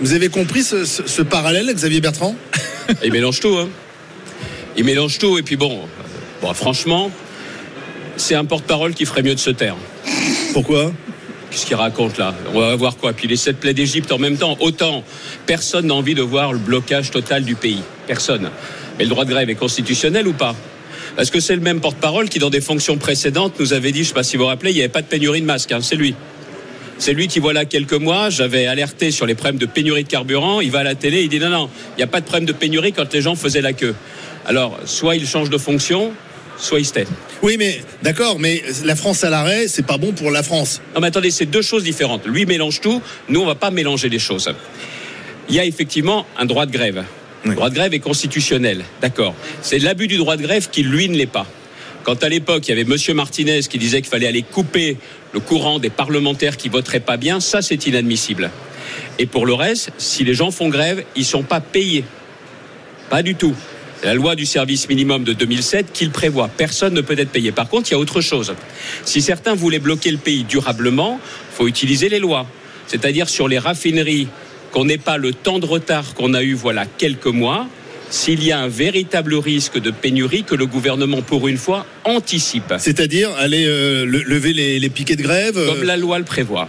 Vous avez compris ce, ce- ce parallèle, Xavier Bertrand? Il mélange tout, hein. Il mélange tout, et puis bon, bon franchement, c'est un porte-parole qui ferait mieux de se taire. Pourquoi? Qu'est-ce qu'il raconte là? On va voir quoi Puis les sept plaies d'Égypte en même temps. Autant, personne n'a envie de voir le blocage total du pays. Personne. Mais le droit de grève est constitutionnel ou pas? Parce que c'est le même porte-parole qui, dans des fonctions précédentes, nous avait dit, je ne sais pas si vous vous rappelez, il n'y avait pas de pénurie de masques. hein, c'est lui. C'est lui qui, voilà quelques mois, j'avais alerté sur les problèmes de pénurie de carburant. Il va à la télé, il dit non, non, il n'y a pas de problème de pénurie quand les gens faisaient la queue. Alors, soit il change de fonction, soit il se tait. Oui, mais d'accord, mais la France à l'arrêt, c'est pas bon pour la France. Non, mais attendez, c'est deux choses différentes. Lui mélange tout, nous, on va pas mélanger les choses. Il y a effectivement un droit de grève. Le droit de grève est constitutionnel, d'accord. C'est l'abus du droit de grève qui, lui, ne l'est pas. Quand à l'époque, il y avait M. Martinez qui disait qu'il fallait aller couper le courant des parlementaires qui voteraient pas bien, ça, c'est inadmissible. Et pour le reste, si les gens font grève, ils sont pas payés. Pas du tout. La loi du service minimum de 2007 qui le prévoit. Personne ne peut être payé. Par contre, il y a autre chose. Si certains voulaient bloquer le pays durablement, faut utiliser les lois. C'est-à-dire sur les raffineries, qu'on n'ait pas le temps de retard qu'on a eu voilà quelques mois. S'il y a un véritable risque de pénurie que le gouvernement, pour une fois, anticipe. C'est-à-dire aller euh, le- lever les, les piquets de grève. euh, Comme la loi le prévoit.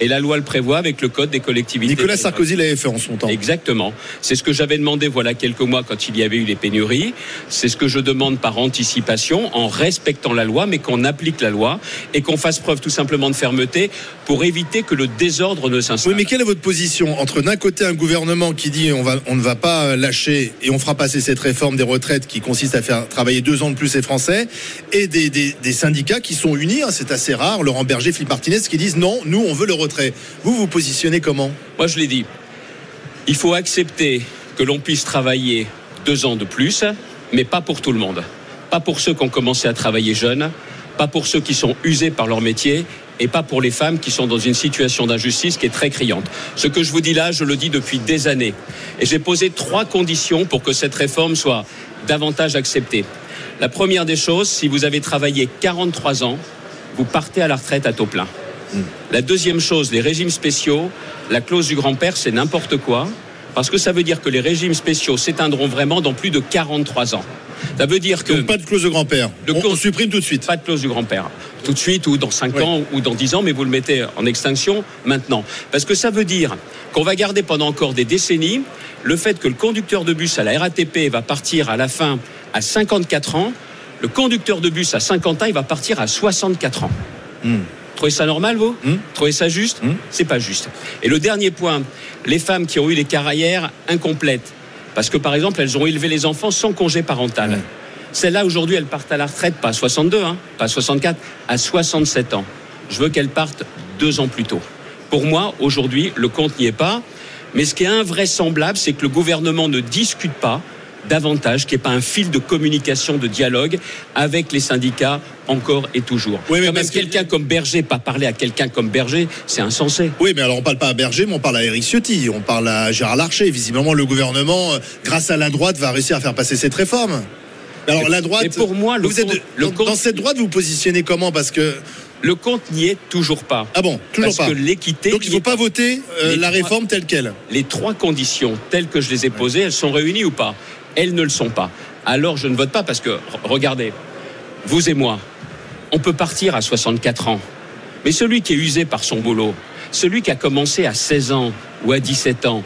Et la loi le prévoit avec le code des collectivités. Nicolas Sarkozy l'avait fait en son temps. Exactement. C'est ce que j'avais demandé voilà quelques mois quand il y avait eu les pénuries. C'est ce que je demande par anticipation, en respectant la loi, mais qu'on applique la loi et qu'on fasse preuve tout simplement de fermeté pour éviter que le désordre ne s'installe. Oui, mais quelle est votre position entre d'un côté un gouvernement qui dit on, va, on ne va pas lâcher et on fera passer cette réforme des retraites qui consiste à faire travailler deux ans de plus les Français et des, des- des syndicats qui sont unis, hein, c'est assez rare, Laurent Berger, Philippe Martinez, qui disent non, nous on veut le retrait. Vous vous positionnez comment Moi, je l'ai dit. Il faut accepter que l'on puisse travailler deux ans de plus, mais pas pour tout le monde. Pas pour ceux qui ont commencé à travailler jeunes, pas pour ceux qui sont usés par leur métier et pas pour les femmes qui sont dans une situation d'injustice qui est très criante. Ce que je vous dis là, je le dis depuis des années. Et j'ai posé trois conditions pour que cette réforme soit davantage acceptée. La première des choses, si vous avez travaillé 43 ans, vous partez à la retraite à taux plein. La deuxième chose, les régimes spéciaux, la clause du grand-père, c'est n'importe quoi, parce que ça veut dire que les régimes spéciaux s'éteindront vraiment dans plus de 43 ans. Ça veut dire que... Donc pas de clause de grand-père. On, supprime tout de suite. Pas de clause du grand-père. Tout de suite, ou dans 5 Oui. ans, ou dans 10 ans, mais vous le mettez en extinction maintenant. Parce que ça veut dire qu'on va garder pendant encore des décennies le fait que le conducteur de bus à la RATP va partir à la fin à 54 ans, le conducteur de bus à 50 ans, il va partir à 64 ans. Trouvez ça normal, vous Trouvez ça juste C'est pas juste. Et le dernier point, les femmes qui ont eu des carrières incomplètes, parce que par exemple, elles ont élevé les enfants sans congé parental. Celles-là, aujourd'hui, elles partent à la retraite, pas à 62, hein, pas à 64, à 67 ans. Je veux qu'elles partent deux ans plus tôt. Pour moi, aujourd'hui, le compte n'y est pas. Mais ce qui est invraisemblable, c'est que le gouvernement ne discute pas davantage, qu'il n'y ait pas un fil de communication, de dialogue avec les syndicats encore et toujours. Oui, mais Quand même que- quelqu'un comme Berger, pas parler à quelqu'un comme Berger, c'est insensé. Oui, mais alors on parle pas à Berger, mais on parle à Éric Ciotti, on parle à Gérard Larcher. Visiblement, le gouvernement, euh, grâce à la droite, va réussir à faire passer cette réforme. Mais Alors la droite. Mais pour moi, le vous êtes compte- le dans, compte- dans cette droite, vous vous positionnez comment? Parce que Le compte n'y est toujours pas. ah bon, toujours Parce pas. que l'équité. Donc il n'y faut pas voter euh, la trois- réforme telle quelle. les trois conditions telles que je les ai posées, elles sont réunies ou pas Elles ne le sont pas. Alors je ne vote pas parce que, regardez, vous et moi, on peut partir à 64 ans. Mais celui qui est usé par son boulot, celui qui a commencé à 16 ans ou à 17 ans,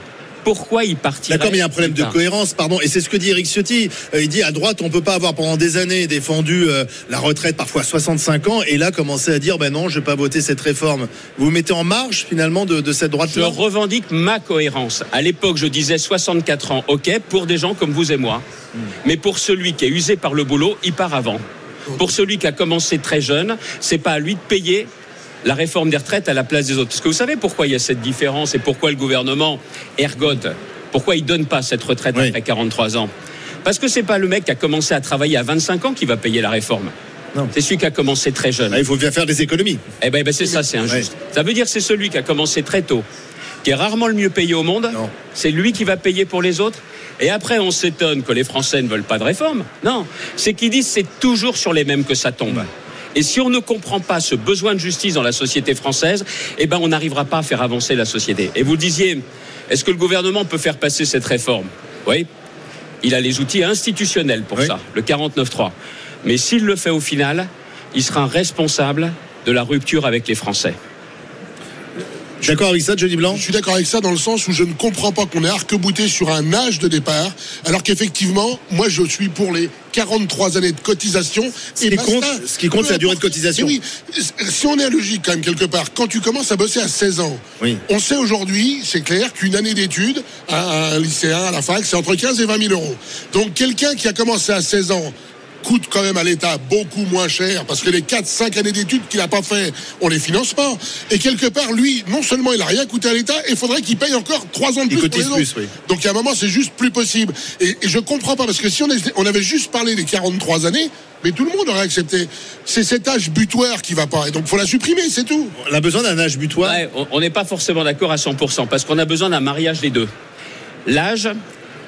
pourquoi il partirait D'accord, mais il y a un problème de cohérence, pardon. Et c'est ce que dit Eric Ciotti. Euh, il dit à droite, on peut pas avoir pendant des années défendu euh, la retraite, parfois à 65 ans, et là commencer à dire, ben non, je vais pas voter cette réforme. Vous vous mettez en marge finalement de, de cette Je droite-là. revendique ma cohérence. À l'époque, je disais 64 ans, ok, pour des gens comme vous et moi. Mais pour celui qui est usé par le boulot, il part avant. Pour celui qui a commencé très jeune, c'est pas à lui de payer la réforme des retraites à la place des autres. Parce que vous savez pourquoi il y a cette différence et pourquoi le gouvernement ergote Pourquoi il donne pas cette retraite Oui. après 43 ans? Parce que c'est pas le mec qui a commencé à travailler à 25 ans qui va payer la réforme. C'est celui qui a commencé très jeune. Ah, il faut bien faire des économies. Eh ben, ben, c'est ça, c'est injuste. Ça veut dire que c'est celui qui a commencé très tôt, qui est rarement le mieux payé au monde. C'est lui qui va payer pour les autres. Et après, on s'étonne que les Français ne veulent pas de réforme. Non, c'est qu'ils disent c'est toujours sur les mêmes que ça tombe. Et si on ne comprend pas ce besoin de justice dans la société française, eh ben on n'arrivera pas à faire avancer la société. Et vous disiez, est-ce que le gouvernement peut faire passer cette réforme? Oui, il a les outils institutionnels pour ça, le 49.3. Mais s'il le fait au final, il sera responsable de la rupture avec les Français. D'accord avec ça, Johnny Blanc Je suis d'accord avec ça dans le sens où je ne comprends pas qu'on ait arc-bouté sur un âge de départ, alors qu'effectivement, moi je suis pour les 43 années de cotisation. Ce qui compte, ce qui compte, c'est la durée de cotisation. Oui, si on est à logique quand même quelque part, quand tu commences à bosser à 16 ans, on sait aujourd'hui, c'est clair, qu'une année d'études à un lycéen, à la fac, c'est entre 15 et 20 000 euros. Donc quelqu'un qui a commencé à 16 ans coûte quand même à l'État beaucoup moins cher parce que les 4-5 années d'études qu'il n'a pas fait, on les finance pas. Et quelque part, lui, non seulement il n'a rien coûté à l'État, il faudrait qu'il paye encore 3 ans de plus. Pour les. Donc à un moment, c'est juste plus possible. Et, et je comprends pas parce que si on, est, on avait juste parlé des 43 années, mais tout le monde aurait accepté. C'est cet âge butoir qui va pas. Et donc, faut la supprimer, c'est tout. On a besoin d'un âge butoir. Ouais, on n'est pas forcément d'accord à 100% parce qu'on a besoin d'un mariage des deux. L'âge,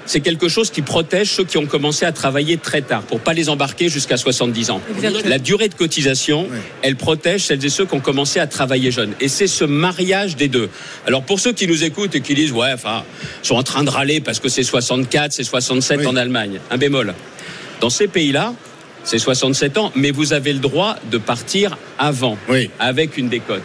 c'est quelque chose qui protège ceux qui ont commencé à travailler très tard pour pas les embarquer jusqu'à 70 ans. Exactement. La durée de cotisation, elle protège celles et ceux qui ont commencé à travailler jeunes. Et c'est ce mariage des deux. Alors pour ceux qui nous écoutent et qui disent ouais, enfin, sont en train de râler parce que c'est 64, c'est 67 en Allemagne. Un bémol. Dans ces pays-là, c'est 67 ans, mais vous avez le droit de partir avant, avec une décote.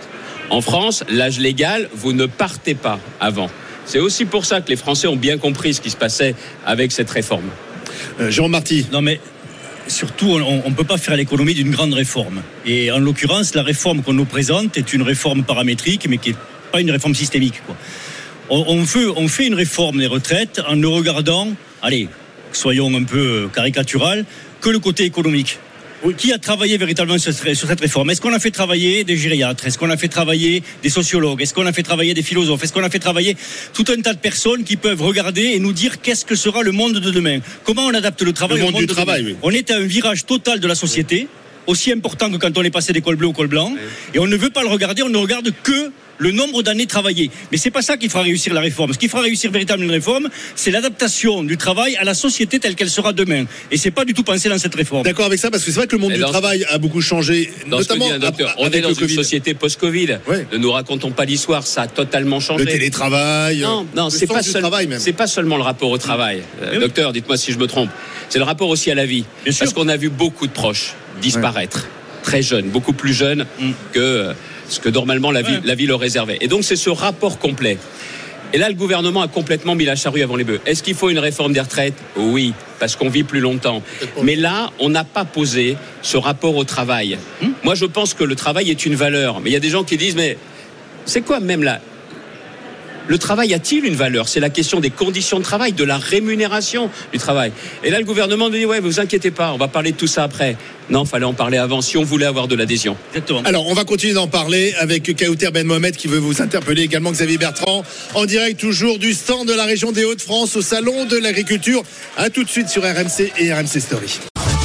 En France, l'âge légal, vous ne partez pas avant. C'est aussi pour ça que les Français ont bien compris ce qui se passait avec cette réforme. Euh, Jérôme Marty. Non mais surtout, on ne peut pas faire l'économie d'une grande réforme. Et en l'occurrence, la réforme qu'on nous présente est une réforme paramétrique, mais qui n'est pas une réforme systémique. Quoi. On, on, veut, on fait une réforme des retraites en ne regardant, allez, soyons un peu caricatural, que le côté économique. Qui a travaillé véritablement sur, sur cette réforme? Est-ce qu'on a fait travailler des gériatres? Est-ce qu'on a fait travailler des sociologues? Est-ce qu'on a fait travailler des philosophes? Est-ce qu'on a fait travailler tout un tas de personnes qui peuvent regarder et nous dire qu'est-ce que sera le monde de demain? Comment on adapte le travail Le au monde monde du de travail, demain? oui. On est à un virage total de la société, aussi important que quand on est passé des cols bleus au col blanc, et on ne veut pas le regarder, on ne regarde que le nombre d'années travaillées. Mais c'est pas ça qui fera réussir la réforme. Ce qui fera réussir véritablement une réforme, c'est l'adaptation du travail à la société telle qu'elle sera demain. Et c'est pas du tout pensé dans cette réforme. D'accord avec ça parce que c'est vrai que le monde Et du dans- travail a beaucoup changé, Dans ce que notamment dit un docteur, ap- on est dans le une Covid. société post-Covid. Ne nous racontons pas l'histoire, ça a totalement changé. Le télétravail, Non, non, le c'est pas, seul- pas seulement le rapport au travail. Euh, Eh oui. Docteur, dites-moi si je me trompe. C'est le rapport aussi à la vie. Parce qu'on a vu beaucoup de proches disparaître, très jeunes, beaucoup plus jeunes Mm. que euh, ce que normalement la vie leur réservait. Et donc c'est ce rapport complet. Et là, le gouvernement a complètement mis la charrue avant les bœufs. Est-ce qu'il faut une réforme des retraites? Oui, parce qu'on vit plus longtemps. Mais là, on n'a pas posé ce rapport au travail. Hmm? Moi, je pense que le travail est une valeur. Mais il y a des gens qui disent, mais c'est quoi même là? Le travail a-t-il une valeur? C'est la question des conditions de travail, de la rémunération du travail. Et là, le gouvernement nous dit, ouais, vous inquiétez pas, on va parler de tout ça après. Non, fallait en parler avant si on voulait avoir de l'adhésion. Alors, on va continuer d'en parler avec Kauter Ben Mohamed qui veut vous interpeller également Xavier Bertrand en direct toujours du stand de la région des Hauts-de-France au salon de l'agriculture. À tout de suite sur RMC et RMC Story.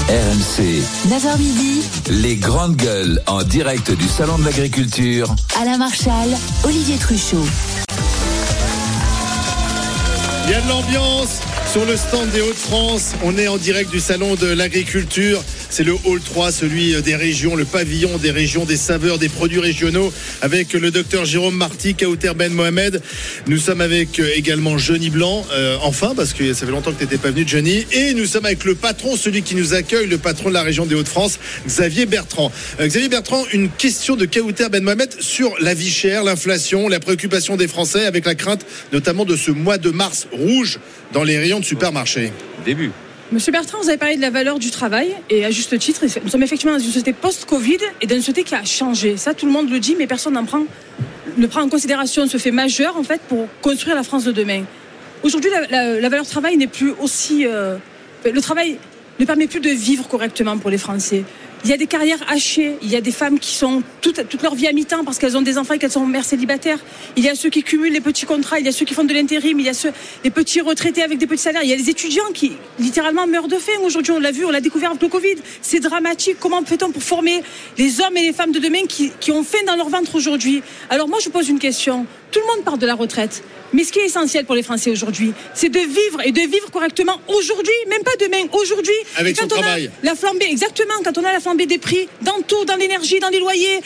RMC, 9h midi, les grandes gueules en direct du Salon de l'Agriculture. Alain Marchal, Olivier Truchot. Il y a de l'ambiance sur le stand des Hauts-de-France. On est en direct du salon de l'agriculture. C'est le hall 3, celui des régions, le pavillon des régions, des saveurs, des produits régionaux, avec le docteur Jérôme Marty, Kauter Ben Mohamed. Nous sommes avec euh, également Johnny Blanc, euh, enfin, parce que ça fait longtemps que tu n'étais pas venu, Johnny. Et nous sommes avec le patron, celui qui nous accueille, le patron de la région des Hauts-de-France, Xavier Bertrand. Euh, Xavier Bertrand, une question de Kauter Ben Mohamed sur la vie chère, l'inflation, la préoccupation des Français, avec la crainte notamment de ce mois de mars rouge dans les rayons de supermarché. Début. Monsieur Bertrand, vous avez parlé de la valeur du travail, et à juste titre, nous sommes effectivement dans une société post-Covid et dans une société qui a changé. Ça, tout le monde le dit, mais personne n'en prend, ne prend en considération ce fait majeur, en fait, pour construire la France de demain. Aujourd'hui, la, la- la valeur travail n'est plus aussi. euh, le travail ne permet plus de vivre correctement pour les Français. Il y a des carrières hachées. Il y a des femmes qui sont toute, leur vie à mi-temps parce qu'elles ont des enfants et qu'elles sont mères célibataires. Il y a ceux qui cumulent les petits contrats. Il y a ceux qui font de l'intérim. Il y a ceux, les petits retraités avec des petits salaires. Il y a les étudiants qui littéralement meurent de faim. Aujourd'hui, on l'a vu, on l'a découvert avec le Covid. C'est dramatique. Comment fait-on pour former les hommes et les femmes de demain qui, qui ont faim dans leur ventre aujourd'hui? Alors moi, je pose une question. Tout le monde parle de la retraite. Mais ce qui est essentiel pour les Français aujourd'hui, c'est de vivre et de vivre correctement aujourd'hui, même pas demain, aujourd'hui. Avec son quand on a travail. La flambée, exactement. Quand on a la flambée des prix, dans tout, dans l'énergie, dans les loyers,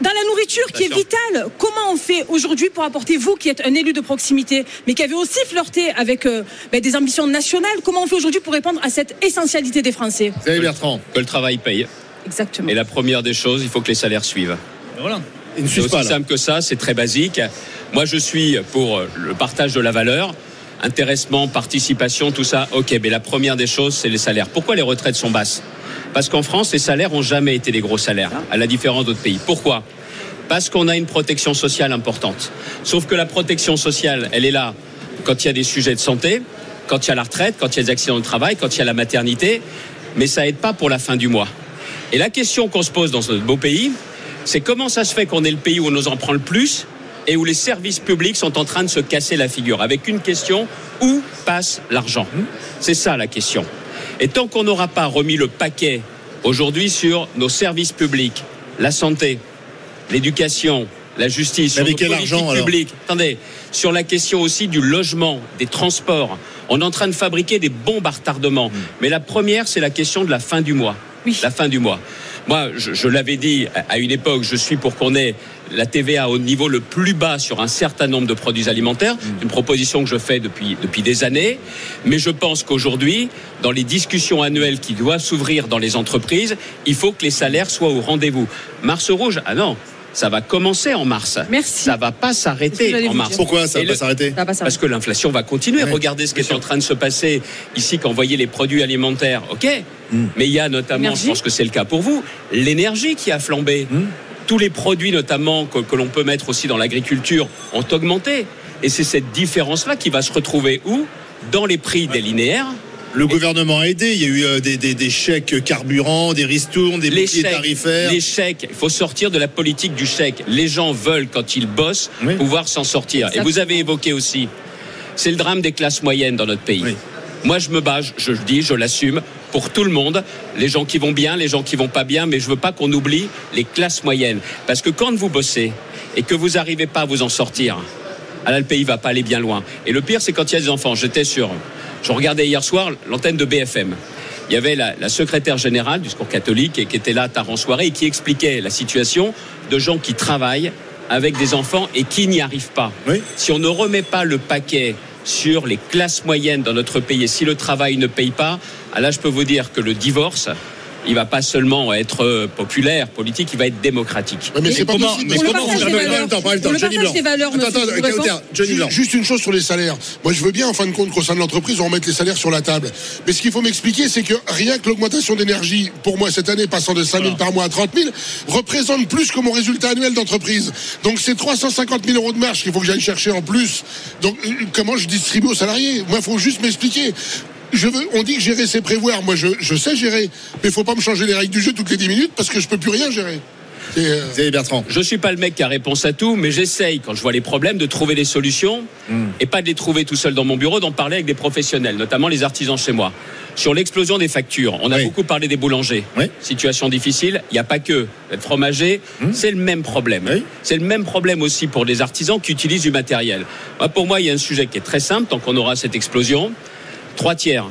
dans la nourriture qui est vitale. Comment on fait aujourd'hui pour apporter, vous qui êtes un élu de proximité, mais qui avez aussi flirté avec euh, ben, des ambitions nationales, comment on fait aujourd'hui pour répondre à cette essentialité des Français? Xavier Bertrand. Que le travail paye. Exactement. Et la première des choses, il faut que les salaires suivent. Voilà. Ne C'est aussi pas, simple que ça, c'est très basique. Moi, je suis pour euh, le partage de la valeur, intéressement, participation, tout ça. Ok, mais la première des choses, c'est les salaires. Pourquoi les retraites sont basses? Parce qu'en France, les salaires ont jamais été des gros salaires, à la différence d'autres pays. Pourquoi? Parce qu'on a une protection sociale importante. Sauf que la protection sociale, elle est là quand il y a des sujets de santé, quand il y a la retraite, quand il y a des accidents de travail, quand il y a la maternité, mais ça aide pas pour la fin du mois. Et la question qu'on se pose dans ce beau pays, c'est comment ça se fait qu'on est le pays où on nous en prend le plus et où les services publics sont en train de se casser la figure avec une question où passe l'argent? C'est ça la question. Et tant qu'on n'aura pas remis le paquet aujourd'hui sur nos services publics, la santé, l'éducation, la justice, Mais sur quel argent, attendez, sur la question aussi du logement, des transports, on est en train de fabriquer des bombes à retardement. Hmm. Mais la première, c'est la question de la fin du mois. La fin du mois. Moi, je, je l'avais dit à- une époque, je suis pour qu'on ait la TVA au niveau le plus bas sur un certain nombre de produits alimentaires. Une proposition que je fais depuis, depuis des années. Mais je pense qu'aujourd'hui, dans les discussions annuelles qui doivent s'ouvrir dans les entreprises, il faut que les salaires soient au rendez-vous. Mars rouge, ah non. Ça va commencer en mars. Merci. Ça va pas s'arrêter en mars. Pourquoi ça Et va pas le- s'arrêter Ça va pas parce que l'inflation va continuer. Ouais, Regardez ce qui est en train de se passer ici quand vous voyez les produits alimentaires. OK Mm. Mais il y a notamment, je pense que c'est le cas pour vous, l'énergie qui a flambé. Mm. Tous les produits notamment que, que l'on peut mettre aussi dans l'agriculture ont augmenté. Et c'est cette différence-là qui va se retrouver où? Dans les prix des linéaires. Le gouvernement a aidé. Il y a eu euh, des, des- des chèques carburant, des ristournes, des Les boucliers chèques, tarifaires. les chèques, il faut sortir de la politique du chèque. Les gens veulent, quand ils bossent, Oui. pouvoir s'en sortir. Et vous avez évoqué aussi, c'est le drame des classes moyennes dans notre pays. Oui. Moi, je me bats, je, je le dis, je l'assume, pour tout le monde, les gens qui vont bien, les gens qui vont pas bien, mais je veux pas qu'on oublie les classes moyennes. Parce que quand vous bossez et que vous n'arrivez pas à vous en sortir, ah là, le pays va pas aller bien loin. Et le pire, c'est quand il y a des enfants. J'étais sur, je regardais hier soir l'antenne de BFM. Il y avait la, la secrétaire générale du secours catholique et qui était là tard en soirée et qui expliquait la situation de gens qui travaillent avec des enfants et qui n'y arrivent pas. Oui. Si on ne remet pas le paquet sur les classes moyennes dans notre pays. Et si le travail ne paye pas, ah là je peux vous dire que le divorce, il va pas seulement être euh, populaire, politique, il va être démocratique. Mais c'est pas possible. mais comment Blanc. Johnny Blanc. Juste une chose sur les salaires. Moi, je veux bien, en fin de compte, qu'au sein de l'entreprise, on remette les salaires sur la table. Mais ce qu'il faut m'expliquer, c'est que rien que l'augmentation d'énergie, pour moi, cette année, passant de 5 000 par mois à 30 000, représente plus que mon résultat annuel d'entreprise. Donc, c'est 350 000 euros de marge qu'il faut que j'aille chercher en plus. Donc, euh, comment je distribue aux salariés? Moi, il faut juste m'expliquer. Je veux, on dit que gérer, c'est prévoir. Moi, je, je sais gérer. Mais il faut pas me changer les règles du jeu toutes les 10 minutes parce que je peux plus rien gérer. C'est, euh, Xavier Bertrand. Je suis pas le mec qui a réponse à tout, mais j'essaye, quand je vois les problèmes, de trouver des solutions et pas de les trouver tout seul dans mon bureau, d'en parler avec des professionnels, notamment les artisans chez moi. Sur l'explosion des factures, on a Oui. beaucoup parlé des boulangers. Oui. Situation difficile, il n'y a pas que le fromager, c'est le même problème. Oui. C'est le même problème aussi pour les artisans qui utilisent du matériel. Moi, pour moi, il y a un sujet qui est très simple, tant qu'on aura cette explosion. Trois tiers.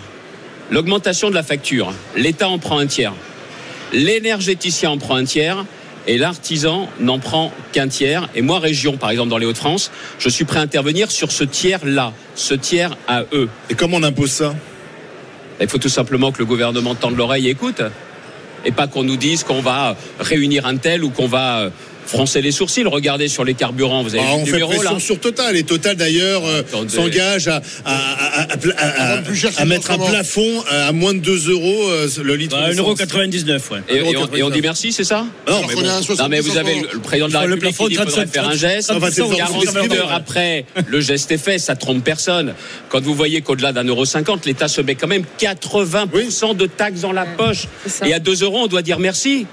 L'augmentation de la facture, l'État en prend un tiers. L'énergéticien en prend un tiers et l'artisan n'en prend qu'un tiers. Et moi, région, par exemple, dans les Hauts-de-France, je suis prêt à intervenir sur ce tiers-là, ce tiers à eux. Et comment on impose ça? Il faut tout simplement que le gouvernement tende l'oreille et écoute. Et pas qu'on nous dise qu'on va réunir un tel ou qu'on va froncez les sourcils, regardez sur les carburants, vous avez Ah, vu on le fait numéro pression là sur Total et Total d'ailleurs euh, s'engage à, à, à- à- à- à- plus cher à mettre un plafond euh, à moins de 2 euros euh, le litre. Bah, d'essence. 1,99€, ouais. Et, et on, et on dit merci, c'est ça? Non, mais qu'on est bon. à un 70 Non mais vous avez le, président de la République plafond, qui dit qu'il faudrait 37, faire un geste. Enfin, c'est le 48 exprimé. heures après, le geste est fait, ça trompe personne. Quand vous voyez qu'au-delà d'un euro cinquante, l'État se met quand même 80% de taxes dans la poche. Et à 2 euros, on doit dire merci.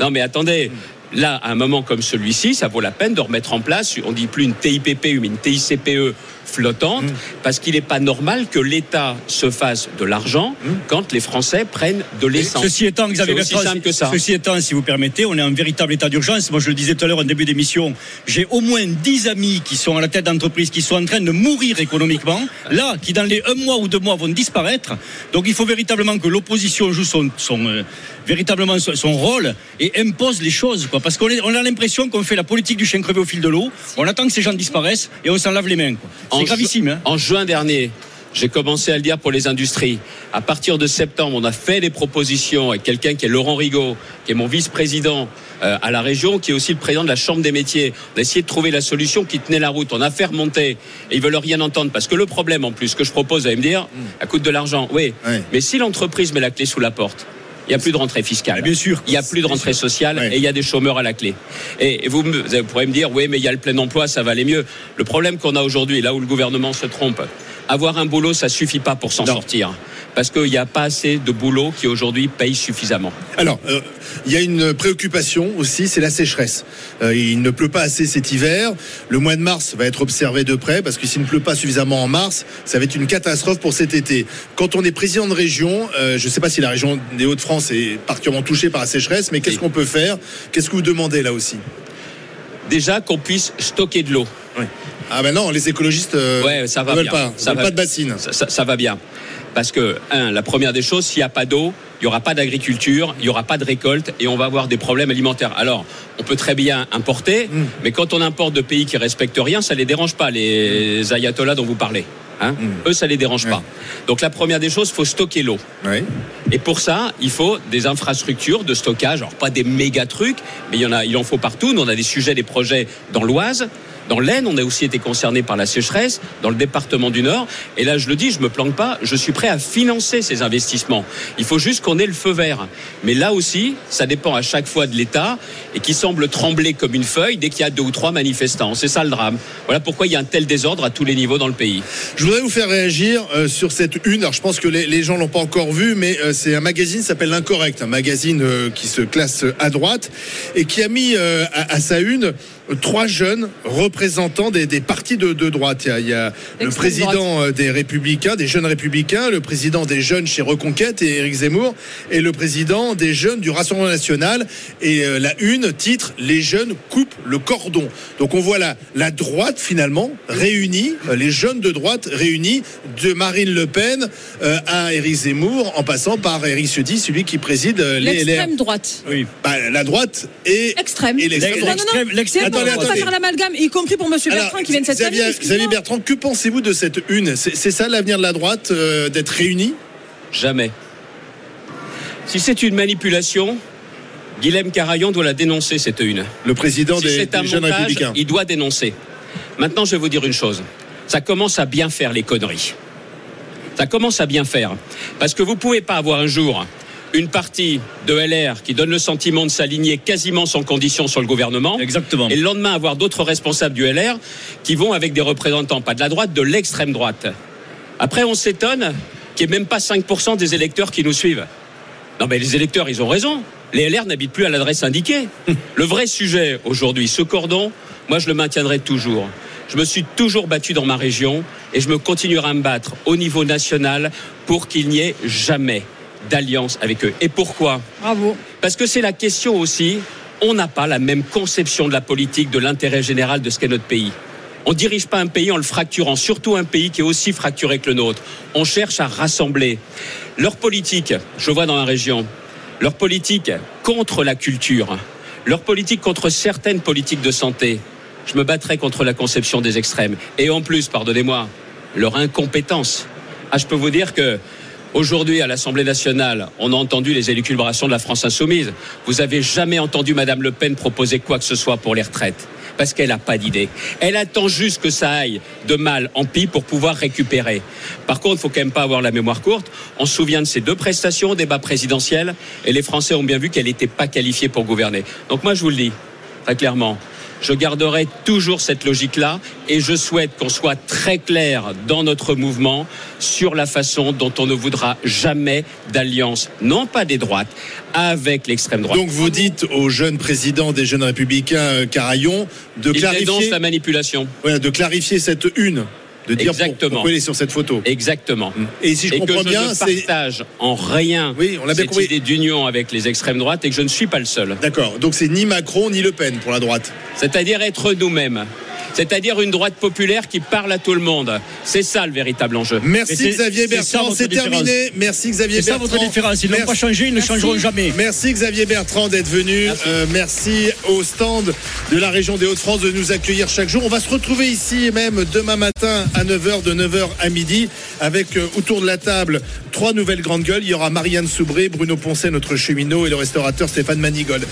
Non mais attendez. Là, à un moment comme celui-ci, ça vaut la peine de remettre en place, on dit plus une TIPP, mais une TICPE flottante, parce qu'il n'est pas normal que l'État se fasse de l'argent quand les Français prennent de l'essence. Ceci étant, Xavier Bertrand, simple que ça. ceci étant, si vous permettez, on est en véritable état d'urgence. Moi, je le disais tout à l'heure en début d'émission, j'ai au moins 10 amis qui sont à la tête d'entreprise, qui sont en train de mourir économiquement, là, qui dans les un mois ou deux mois vont disparaître. Donc, il faut véritablement que l'opposition joue son, son, euh, véritablement son, son rôle et impose les choses, quoi. Parce qu'on on a l'impression qu'on fait la politique du chien crevé au fil de l'eau. On attend que ces gens disparaissent et on s'en lave les mains, C'est gravissime, hein. En juin dernier, j'ai commencé à le dire pour les industries. À partir de septembre, on a fait des propositions avec quelqu'un qui est Laurent Rigaud, qui est mon vice-président euh, à la région, qui est aussi le président de la Chambre des métiers. On a essayé de trouver la solution qui tenait la route. On a fait remonter. Et ils veulent rien entendre. Parce que le problème, en plus, que je propose, vous allez me dire, ça coûte de l'argent. Oui. Mais si l'entreprise met la clé sous la porte, il n'y a plus de rentrée fiscale. bien sûr. Il n'y a plus de rentrée sociale Ouais. et il y a des chômeurs à la clé. Et vous, vous pourrez me dire, oui, mais il y a le plein emploi, ça va aller mieux. Le problème qu'on a aujourd'hui, là où le gouvernement se trompe, avoir un boulot, ça suffit pas pour s'en sortir. Parce qu'il n'y a pas assez de boulot qui aujourd'hui paye suffisamment. Alors, euh, il y a une préoccupation aussi, c'est la sécheresse. Euh, il ne pleut pas assez cet hiver. Le mois de mars va être observé de près parce que s'il ne pleut pas suffisamment en mars, ça va être une catastrophe pour cet été. Quand on est président de région, euh, je ne sais pas si la région des Hauts-de-France est particulièrement touchée par la sécheresse, mais qu'est-ce qu'on peut faire? Qu'est-ce que vous demandez là aussi? Déjà qu'on puisse stocker de l'eau. Ah ben non, les écologistes euh, Ouais, ça va ne veulent bien. pas, Ça va- pas de bassine. Ça, ça- ça va bien. Parce que, un, la première des choses, s'il n'y a pas d'eau, il n'y aura pas d'agriculture, il n'y aura pas de récolte et on va avoir des problèmes alimentaires. Alors, on peut très bien importer, Mm. mais quand on importe de pays qui respectent rien, ça les dérange pas, les ayatollahs dont vous parlez. Hein Eux, ça les dérange pas. Donc, la première des choses, faut stocker l'eau. Et pour ça, il faut des infrastructures de stockage. Alors pas des méga trucs, mais il y en a, il en faut partout. Nous, on a des sujets, des projets dans l'Oise. Dans l'Aisne, on a aussi été concerné par la sécheresse, dans le département du Nord. Et là, je le dis, je me planque pas, je suis prêt à financer ces investissements. Il faut juste qu'on ait le feu vert. Mais là aussi, ça dépend à chaque fois de l'État et qui semble trembler comme une feuille dès qu'il y a deux ou trois manifestants. C'est ça le drame. Voilà pourquoi il y a un tel désordre à tous les niveaux dans le pays. Je voudrais vous faire réagir euh, sur cette une. Alors, je pense que les, les gens l'ont pas encore vu, mais euh, c'est un magazine qui s'appelle L'Incorrect, un magazine euh, qui se classe à droite et qui a mis à, sa une trois jeunes représentants des, des partis de, de droite. Il y a, il y a le président euh, des Républicains, des jeunes Républicains, le président des jeunes chez Reconquête et Éric Zemmour, et le président des jeunes du Rassemblement National. Et euh, la une titre Les jeunes coupent le cordon. Donc on voit la, la droite finalement réunie, euh, les jeunes de droite réunis, de Marine Le Pen à Éric Zemmour, en passant par Éric Ciotti, celui qui préside les. L'extrême droite. Oui. Bah, la droite et Extrême. Et l'extrême Non, non, non. droite. On va faire l'amalgame, y compris pour Monsieur Alors, Bertrand qui vient de cette Xavier, famille. Xavier. Bertrand, que pensez-vous de cette une? C'est ça l'avenir de la droite, euh, d'être réunis? Jamais. Si c'est une manipulation, Guilhem Carayon doit la dénoncer, cette une. Le président Si des, c'est un des jeunes montage, républicains. il doit dénoncer. Maintenant, je vais vous dire une chose. Ça commence à bien faire les conneries. Ça commence à bien faire. Parce que vous pouvez pas avoir un jour une partie de LR qui donne le sentiment de s'aligner quasiment sans condition sur le gouvernement. Exactement. Et le lendemain, avoir d'autres responsables du LR qui vont avec des représentants, pas de la droite, de l'extrême droite. Après, on s'étonne qu'il n'y ait même pas 5% des électeurs qui nous suivent. Non, mais les électeurs, ils ont raison. Les LR n'habitent plus à l'adresse indiquée. Le vrai sujet aujourd'hui, ce cordon, moi, je le maintiendrai toujours. Je me suis toujours battu dans ma région et je me continuerai à me battre au niveau national pour qu'il n'y ait jamais d'alliance avec eux. Et pourquoi? Bravo. Parce que c'est la question aussi, on n'a pas la même conception de la politique, de l'intérêt général de ce qu'est notre pays. On ne dirige pas un pays en le fracturant, surtout un pays qui est aussi fracturé que le nôtre. On cherche à rassembler. Leur politique, je vois dans la région, leur politique contre la culture, leur politique contre certaines politiques de santé, je me battrai contre la conception des extrêmes. Et en plus, pardonnez-moi, leur incompétence. Ah, je peux vous dire que Aujourd'hui, à l'Assemblée nationale, on a entendu les élucubrations de la France insoumise. Vous avez jamais entendu Madame Le Pen proposer quoi que ce soit pour les retraites parce qu'elle n'a pas d'idée. Elle attend juste que ça aille de mal en pis pour pouvoir récupérer. Par contre, il faut quand même pas avoir la mémoire courte. On se souvient de ces deux prestations au débat présidentiel et les Français ont bien vu qu'elle n'était pas qualifiée pour gouverner. Donc moi, je vous le dis très clairement. Je garderai toujours cette logique-là et je souhaite qu'on soit très clair dans notre mouvement sur la façon dont on ne voudra jamais d'alliance, non pas des droites, avec l'extrême droite. Donc vous dites au jeune président des jeunes républicains euh, Carayon de Il clarifier, la manipulation. Ouais, de clarifier cette une, de dire Exactement. pourquoi il est sur cette photo. Exactement. Et si je comprends que bien, je c'est ne partage en rien Oui, on l'a bien cette compris. idée d'union avec les extrêmes droites et que je ne suis pas le seul. D'accord. Donc c'est ni Macron ni Le Pen pour la droite. C'est-à-dire être nous-mêmes. C'est-à-dire une droite populaire qui parle à tout le monde. C'est ça le véritable enjeu. Merci Xavier Bertrand, c'est terminé. Merci Xavier C'est ça Bertrand. votre différence. Ils n'ont Merci. pas changé, ils ne changeront jamais. Merci Xavier Bertrand d'être venu. Euh, merci au stand de la région des Hauts-de-France de nous accueillir chaque jour. On va se retrouver ici même demain matin à 9h, de 9h à midi, avec euh, autour de la table trois nouvelles grandes gueules. Il y aura Marianne Soubré, Bruno Poncet, notre cheminot, et le restaurateur Stéphane Manigold.